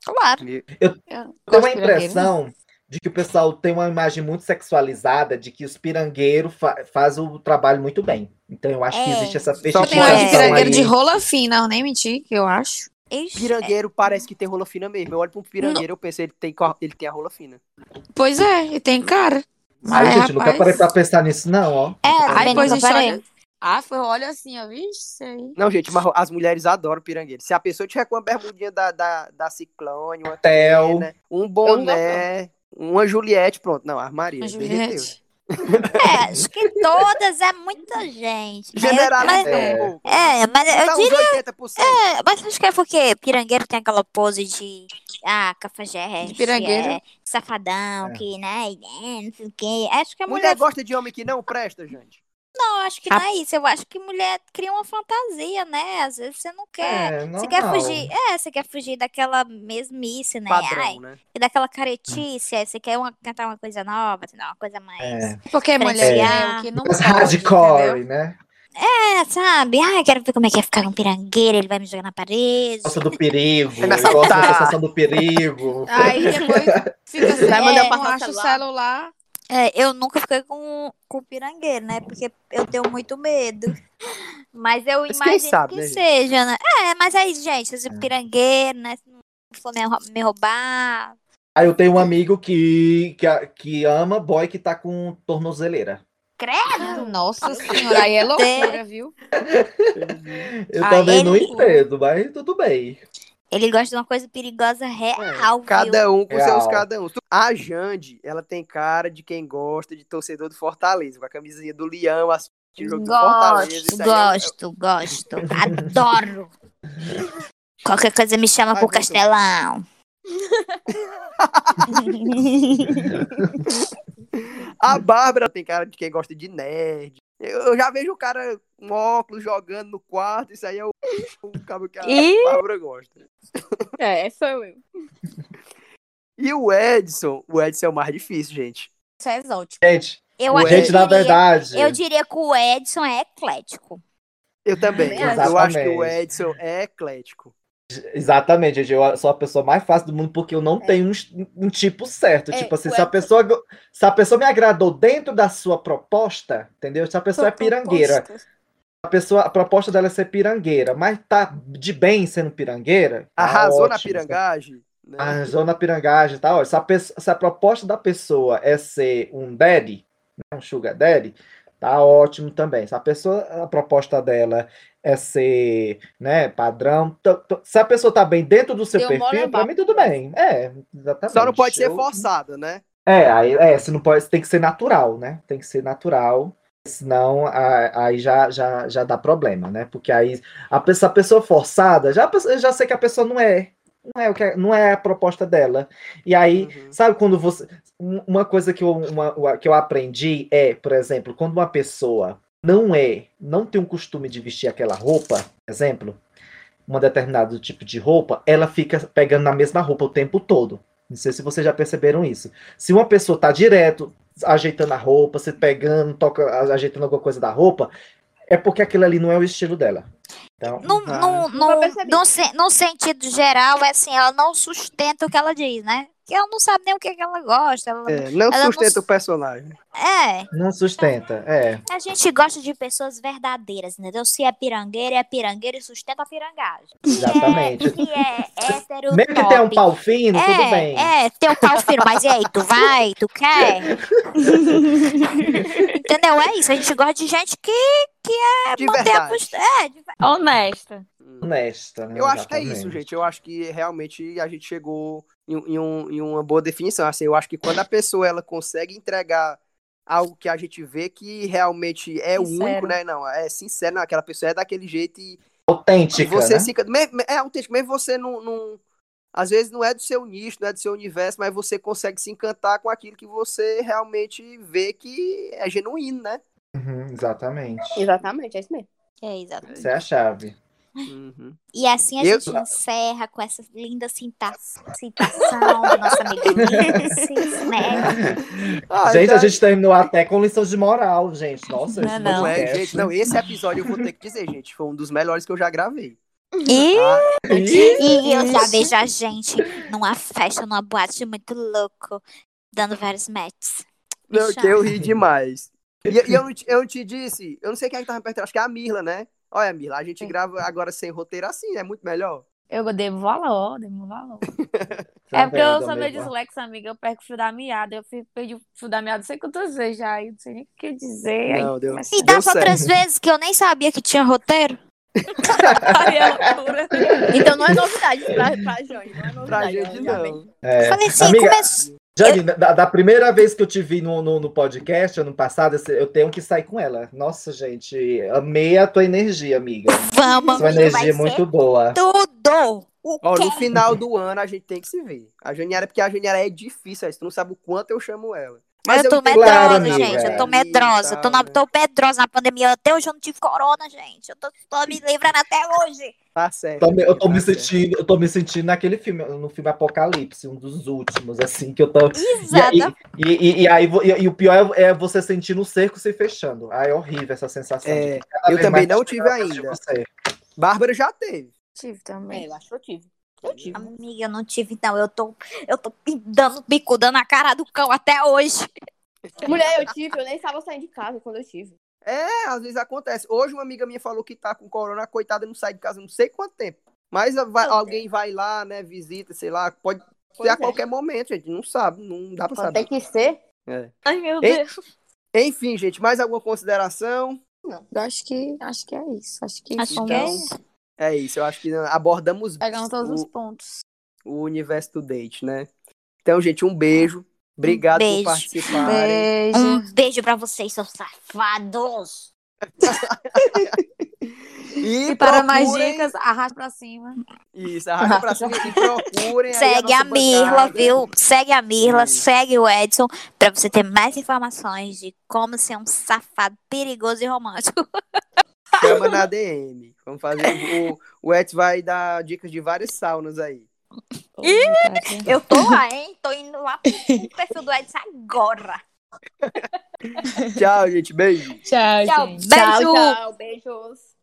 Claro. Meu- Eu Eu tenho pirangueiro. impressão de que o pessoal tem uma imagem muito sexualizada de que os pirangueiros fa fazem o trabalho muito bem. Então eu acho que É. existe essa Só Então, mais de é. pirangueiro aí. de rola fina, eu nem menti, que eu acho. Ixi, Pirangueiro parece que tem rola fina mesmo. Eu olho pra um pirangueiro eu penso, ele tem, ele tem a rola fina. Pois é, e tem cara. Ai, Mas, gente, nunca rapaz... parei pra pensar nisso, não, ó. É, Ai, também pois a nunca gente olha... Ah, foi, olha assim, ó, vixe, isso aí. Não, gente, mas as mulheres adoram pirangueiro. Se a pessoa tiver com uma bermudinha da, da, da Ciclone, uma Tel. Tena, um boné, uma Juliette, pronto. Não, armaria. Derreteu. Juliette, É, acho que todas é muita gente. Eu- Generalizando É. É, mas eu uns diria. 80%. É, mas acho que é porque pirangueiro tem aquela pose de. Ah, cafajeste. De pirangueiro. É, safadão, É. que, né? é, Não sei o quê. Acho que a Mulher mulher. gosta de homem que não presta, gente. Não, acho que não é isso. Eu acho que mulher cria uma fantasia, né? Às vezes você não quer. É, Você quer fugir. É, você quer fugir daquela mesmice, né? Padrão, Ai, né? e daquela caretice. aí você quer uma, cantar uma coisa nova, uma coisa mais. É. Porque mulher Diferenciar. é que não hardcore, né? É, sabe? Ai, quero ver como é que é ficar com um pirangueiro, ele vai me jogar na parede. Gosta do perigo, É gosta da sensação do perigo. Aí depois fica assim, Vai é, mandar passar o acha o celular. É, eu nunca fiquei com, com pirangueiro, né? Porque eu tenho muito medo. Mas eu Mas imagino sabe, que né, seja, né? É, mas aí, gente, esse pirangueiro, né? Se não for me, rou- me roubar. Aí eu tenho um amigo que, que, a- que ama boy que tá com tornozeleira. Credo! Nossa senhora, aí é loucura, viu? Eu Ah, também não ele- entendo, mas tudo bem. Ele gosta de uma coisa perigosa real, viu? Cada um com Real. seus cada um. A Jande, ela tem cara de quem gosta de torcedor do Fortaleza, com a camisinha do Leão, o jogo do Fortaleza. Gosto, Isso aí é- gosto, gosto. Adoro. Qualquer coisa me chama Ai, pro Castelão. A Bárbara tem cara de quem gosta de nerd. Eu já vejo o cara com óculos jogando no quarto, isso aí é o, o cabo que a Ih! Bárbara gosta. É, sou eu. E o Edson, o Edson é o mais difícil, gente. Isso é exótico. Gente, Eu, eu gente, na diria- verdade. Eu diria que o Edson é eclético. Eu também. Também Eu, acho. que o Exatamente. Edson é eclético. Exatamente, gente. Eu sou a pessoa mais fácil do mundo porque eu não tenho um, um tipo certo. É, tipo assim, se a pessoa se a pessoa me agradou dentro da sua proposta, entendeu? Se a pessoa é pirangueira, a pessoa a proposta dela é ser pirangueira, mas tá de bem sendo pirangueira, tá Arrasou na ótimo, pirangagem. Né? Arrasou na pirangagem, tá ótimo. Se a, se a proposta da pessoa é ser um daddy, né, um sugar daddy, tá ótimo também. Se a pessoa, a proposta dela é ser, né, padrão, se a pessoa tá bem dentro do seu perfil, pra mim tudo bem. É, exatamente. Só não pode ser forçada, né? É, aí, é, se não pode, tem que ser natural, né? Tem que ser natural. Senão, aí já, já, já dá problema, né? Porque aí a pessoa, a pessoa forçada, já, eu já sei que a pessoa não é, não é o que é- não é a proposta dela. E aí, Uhum. sabe quando você, um- uma coisa que eu, uma- uma- que eu aprendi é, por exemplo, quando uma pessoa não é, não tem um costume de vestir aquela roupa, por exemplo, um determinado tipo de roupa, ela fica pegando na mesma roupa o tempo todo. Não sei se vocês já perceberam isso. Se uma pessoa tá direto ajeitando a roupa, se pegando, toca, ajeitando alguma coisa da roupa, é porque aquilo ali não é o estilo dela. Então, Num, Ah. percebi. num, se- num sentido geral, é assim, ela não sustenta o que ela diz, né? Que ela não sabe nem o que, que ela gosta. Ela... É, não Ela não sustenta s- o personagem. É, não sustenta. É. a gente gosta de pessoas verdadeiras, entendeu? Se é pirangueira, é pirangueira e sustenta a pirangagem. Exatamente. Que é, que é Mesmo que tenha um pau fino, tudo É, bem. é, tem um pau firme, mas e aí, tu vai, tu quer? Entendeu? É isso, a gente gosta de gente que De mantém a verdade. postura. É, de Honesta. Honesta, né? Eu acho que é isso, Exatamente. gente. Eu acho que realmente a gente chegou em, em um- em uma boa definição. Assim, eu acho que quando a pessoa ela consegue entregar algo que a gente vê que realmente é Sincero. único, né? Não, é sincero, não, aquela pessoa é daquele jeito e, Autêntica, você né? se É autêntico, mesmo você não, não- Às vezes não é do seu nicho, não é do seu universo, mas você consegue se encantar com aquilo que você realmente vê que é genuíno, né? Uhum, exatamente. Exatamente, é isso mesmo. É, exatamente. Essa é a chave. Uhum. E assim a Eu- gente encerra com essa linda cita- citação do nosso amigo Ulisses, né? Ah, gente, já- a gente terminou até com lição de moral, gente. Nossa, Não, não. Não é, gente, não, esse episódio eu vou ter que dizer, gente, foi um dos melhores que eu já gravei. E, tá? e eu já vejo a gente numa festa, numa boate muito louco, dando vários matches. Não, que eu ri demais. E, e eu, eu te disse, eu não sei quem é que tava perto, acho que é a Mirla, né? Olha, Mirla, a gente grava agora sem roteiro assim, é muito melhor. Eu devo valor, devo valor. É porque eu sou meio amigo? dislexo, amiga. Eu perco o fio da meada. Eu fico- perdi o fio da meada não sei quantas vezes já. Eu não sei nem o que dizer. aí Não, deu- começa- E das outras vezes que eu nem sabia que tinha roteiro. Aí é. Então não é novidade pra, pra Jane, não é novidade. Pra gente não. É. Falei assim, Amiga, come- Jane, da, da primeira vez que eu te vi no, no, no podcast, ano passado, eu tenho que sair com ela. Nossa, gente, amei a tua energia, amiga. Vamos, Sua energia é muito boa. tudo. O Ó, no final do ano a gente tem que se ver. A Janiara, porque a Janiara é difícil, tu não sabe o quanto eu chamo ela. Eu tô medrosa, Claro, gente. Eu tô e medrosa. Eu tô, na, tô medrosa na pandemia. Até hoje eu não tive corona, gente. Eu tô, tô me livrando até hoje. Tá certo. Tô eu tô tá me certo. sentindo, eu tô me sentindo naquele filme, no filme Apocalipse, um dos últimos, assim, que eu tô. E, Exata. aí- e, e- e aí, e, e o pior é, é você sentindo o cerco se fechando. Ah, é horrível essa sensação. É, eu também não tive ainda. Bárbara já teve. Tive É, também. eu acho que eu tive. Eu tive. Amiga, eu não tive, não. Eu tô, eu tô dando bico, dando a cara do cão até hoje. Mulher, eu tive, eu nem estava saindo de casa quando eu tive. É, às vezes acontece. Hoje uma amiga minha falou que tá com corona, a coitada não sai de casa não sei quanto tempo. Mas vai- alguém vai lá, né, visita, sei lá, pode Pois ser a é. qualquer momento, gente. Não sabe, não dá pra Quando saber. tem que ser. É. Ai, meu. Deus. Enfim, gente, mais alguma consideração? Eu acho que, acho que é isso. Acho que Acho fomos que é Então, isso. É isso, eu acho que abordamos pegando todos os o, pontos. o universo do date, né? Então, gente, um beijo. Obrigado beijo. por participarem. Beijo. Um beijo pra vocês, seus safados. E, E para mais dicas, arrasta pra cima. Isso, arrasta pra cima e procurem. aí Segue a nossa Mirla, bancada. viu? Segue a Mirla, Isso. segue o Edson, pra você ter mais informações de como ser um safado perigoso e romântico. Chama na DM. Vamos fazer. O, o Edson vai dar dicas de várias saunas aí. Eu tô lá, hein? Tô indo lá pro perfil do Edson agora. Tchau, gente. Beijo. Tchau, Tchau, gente. beijo. Tchau, tchau. Beijos.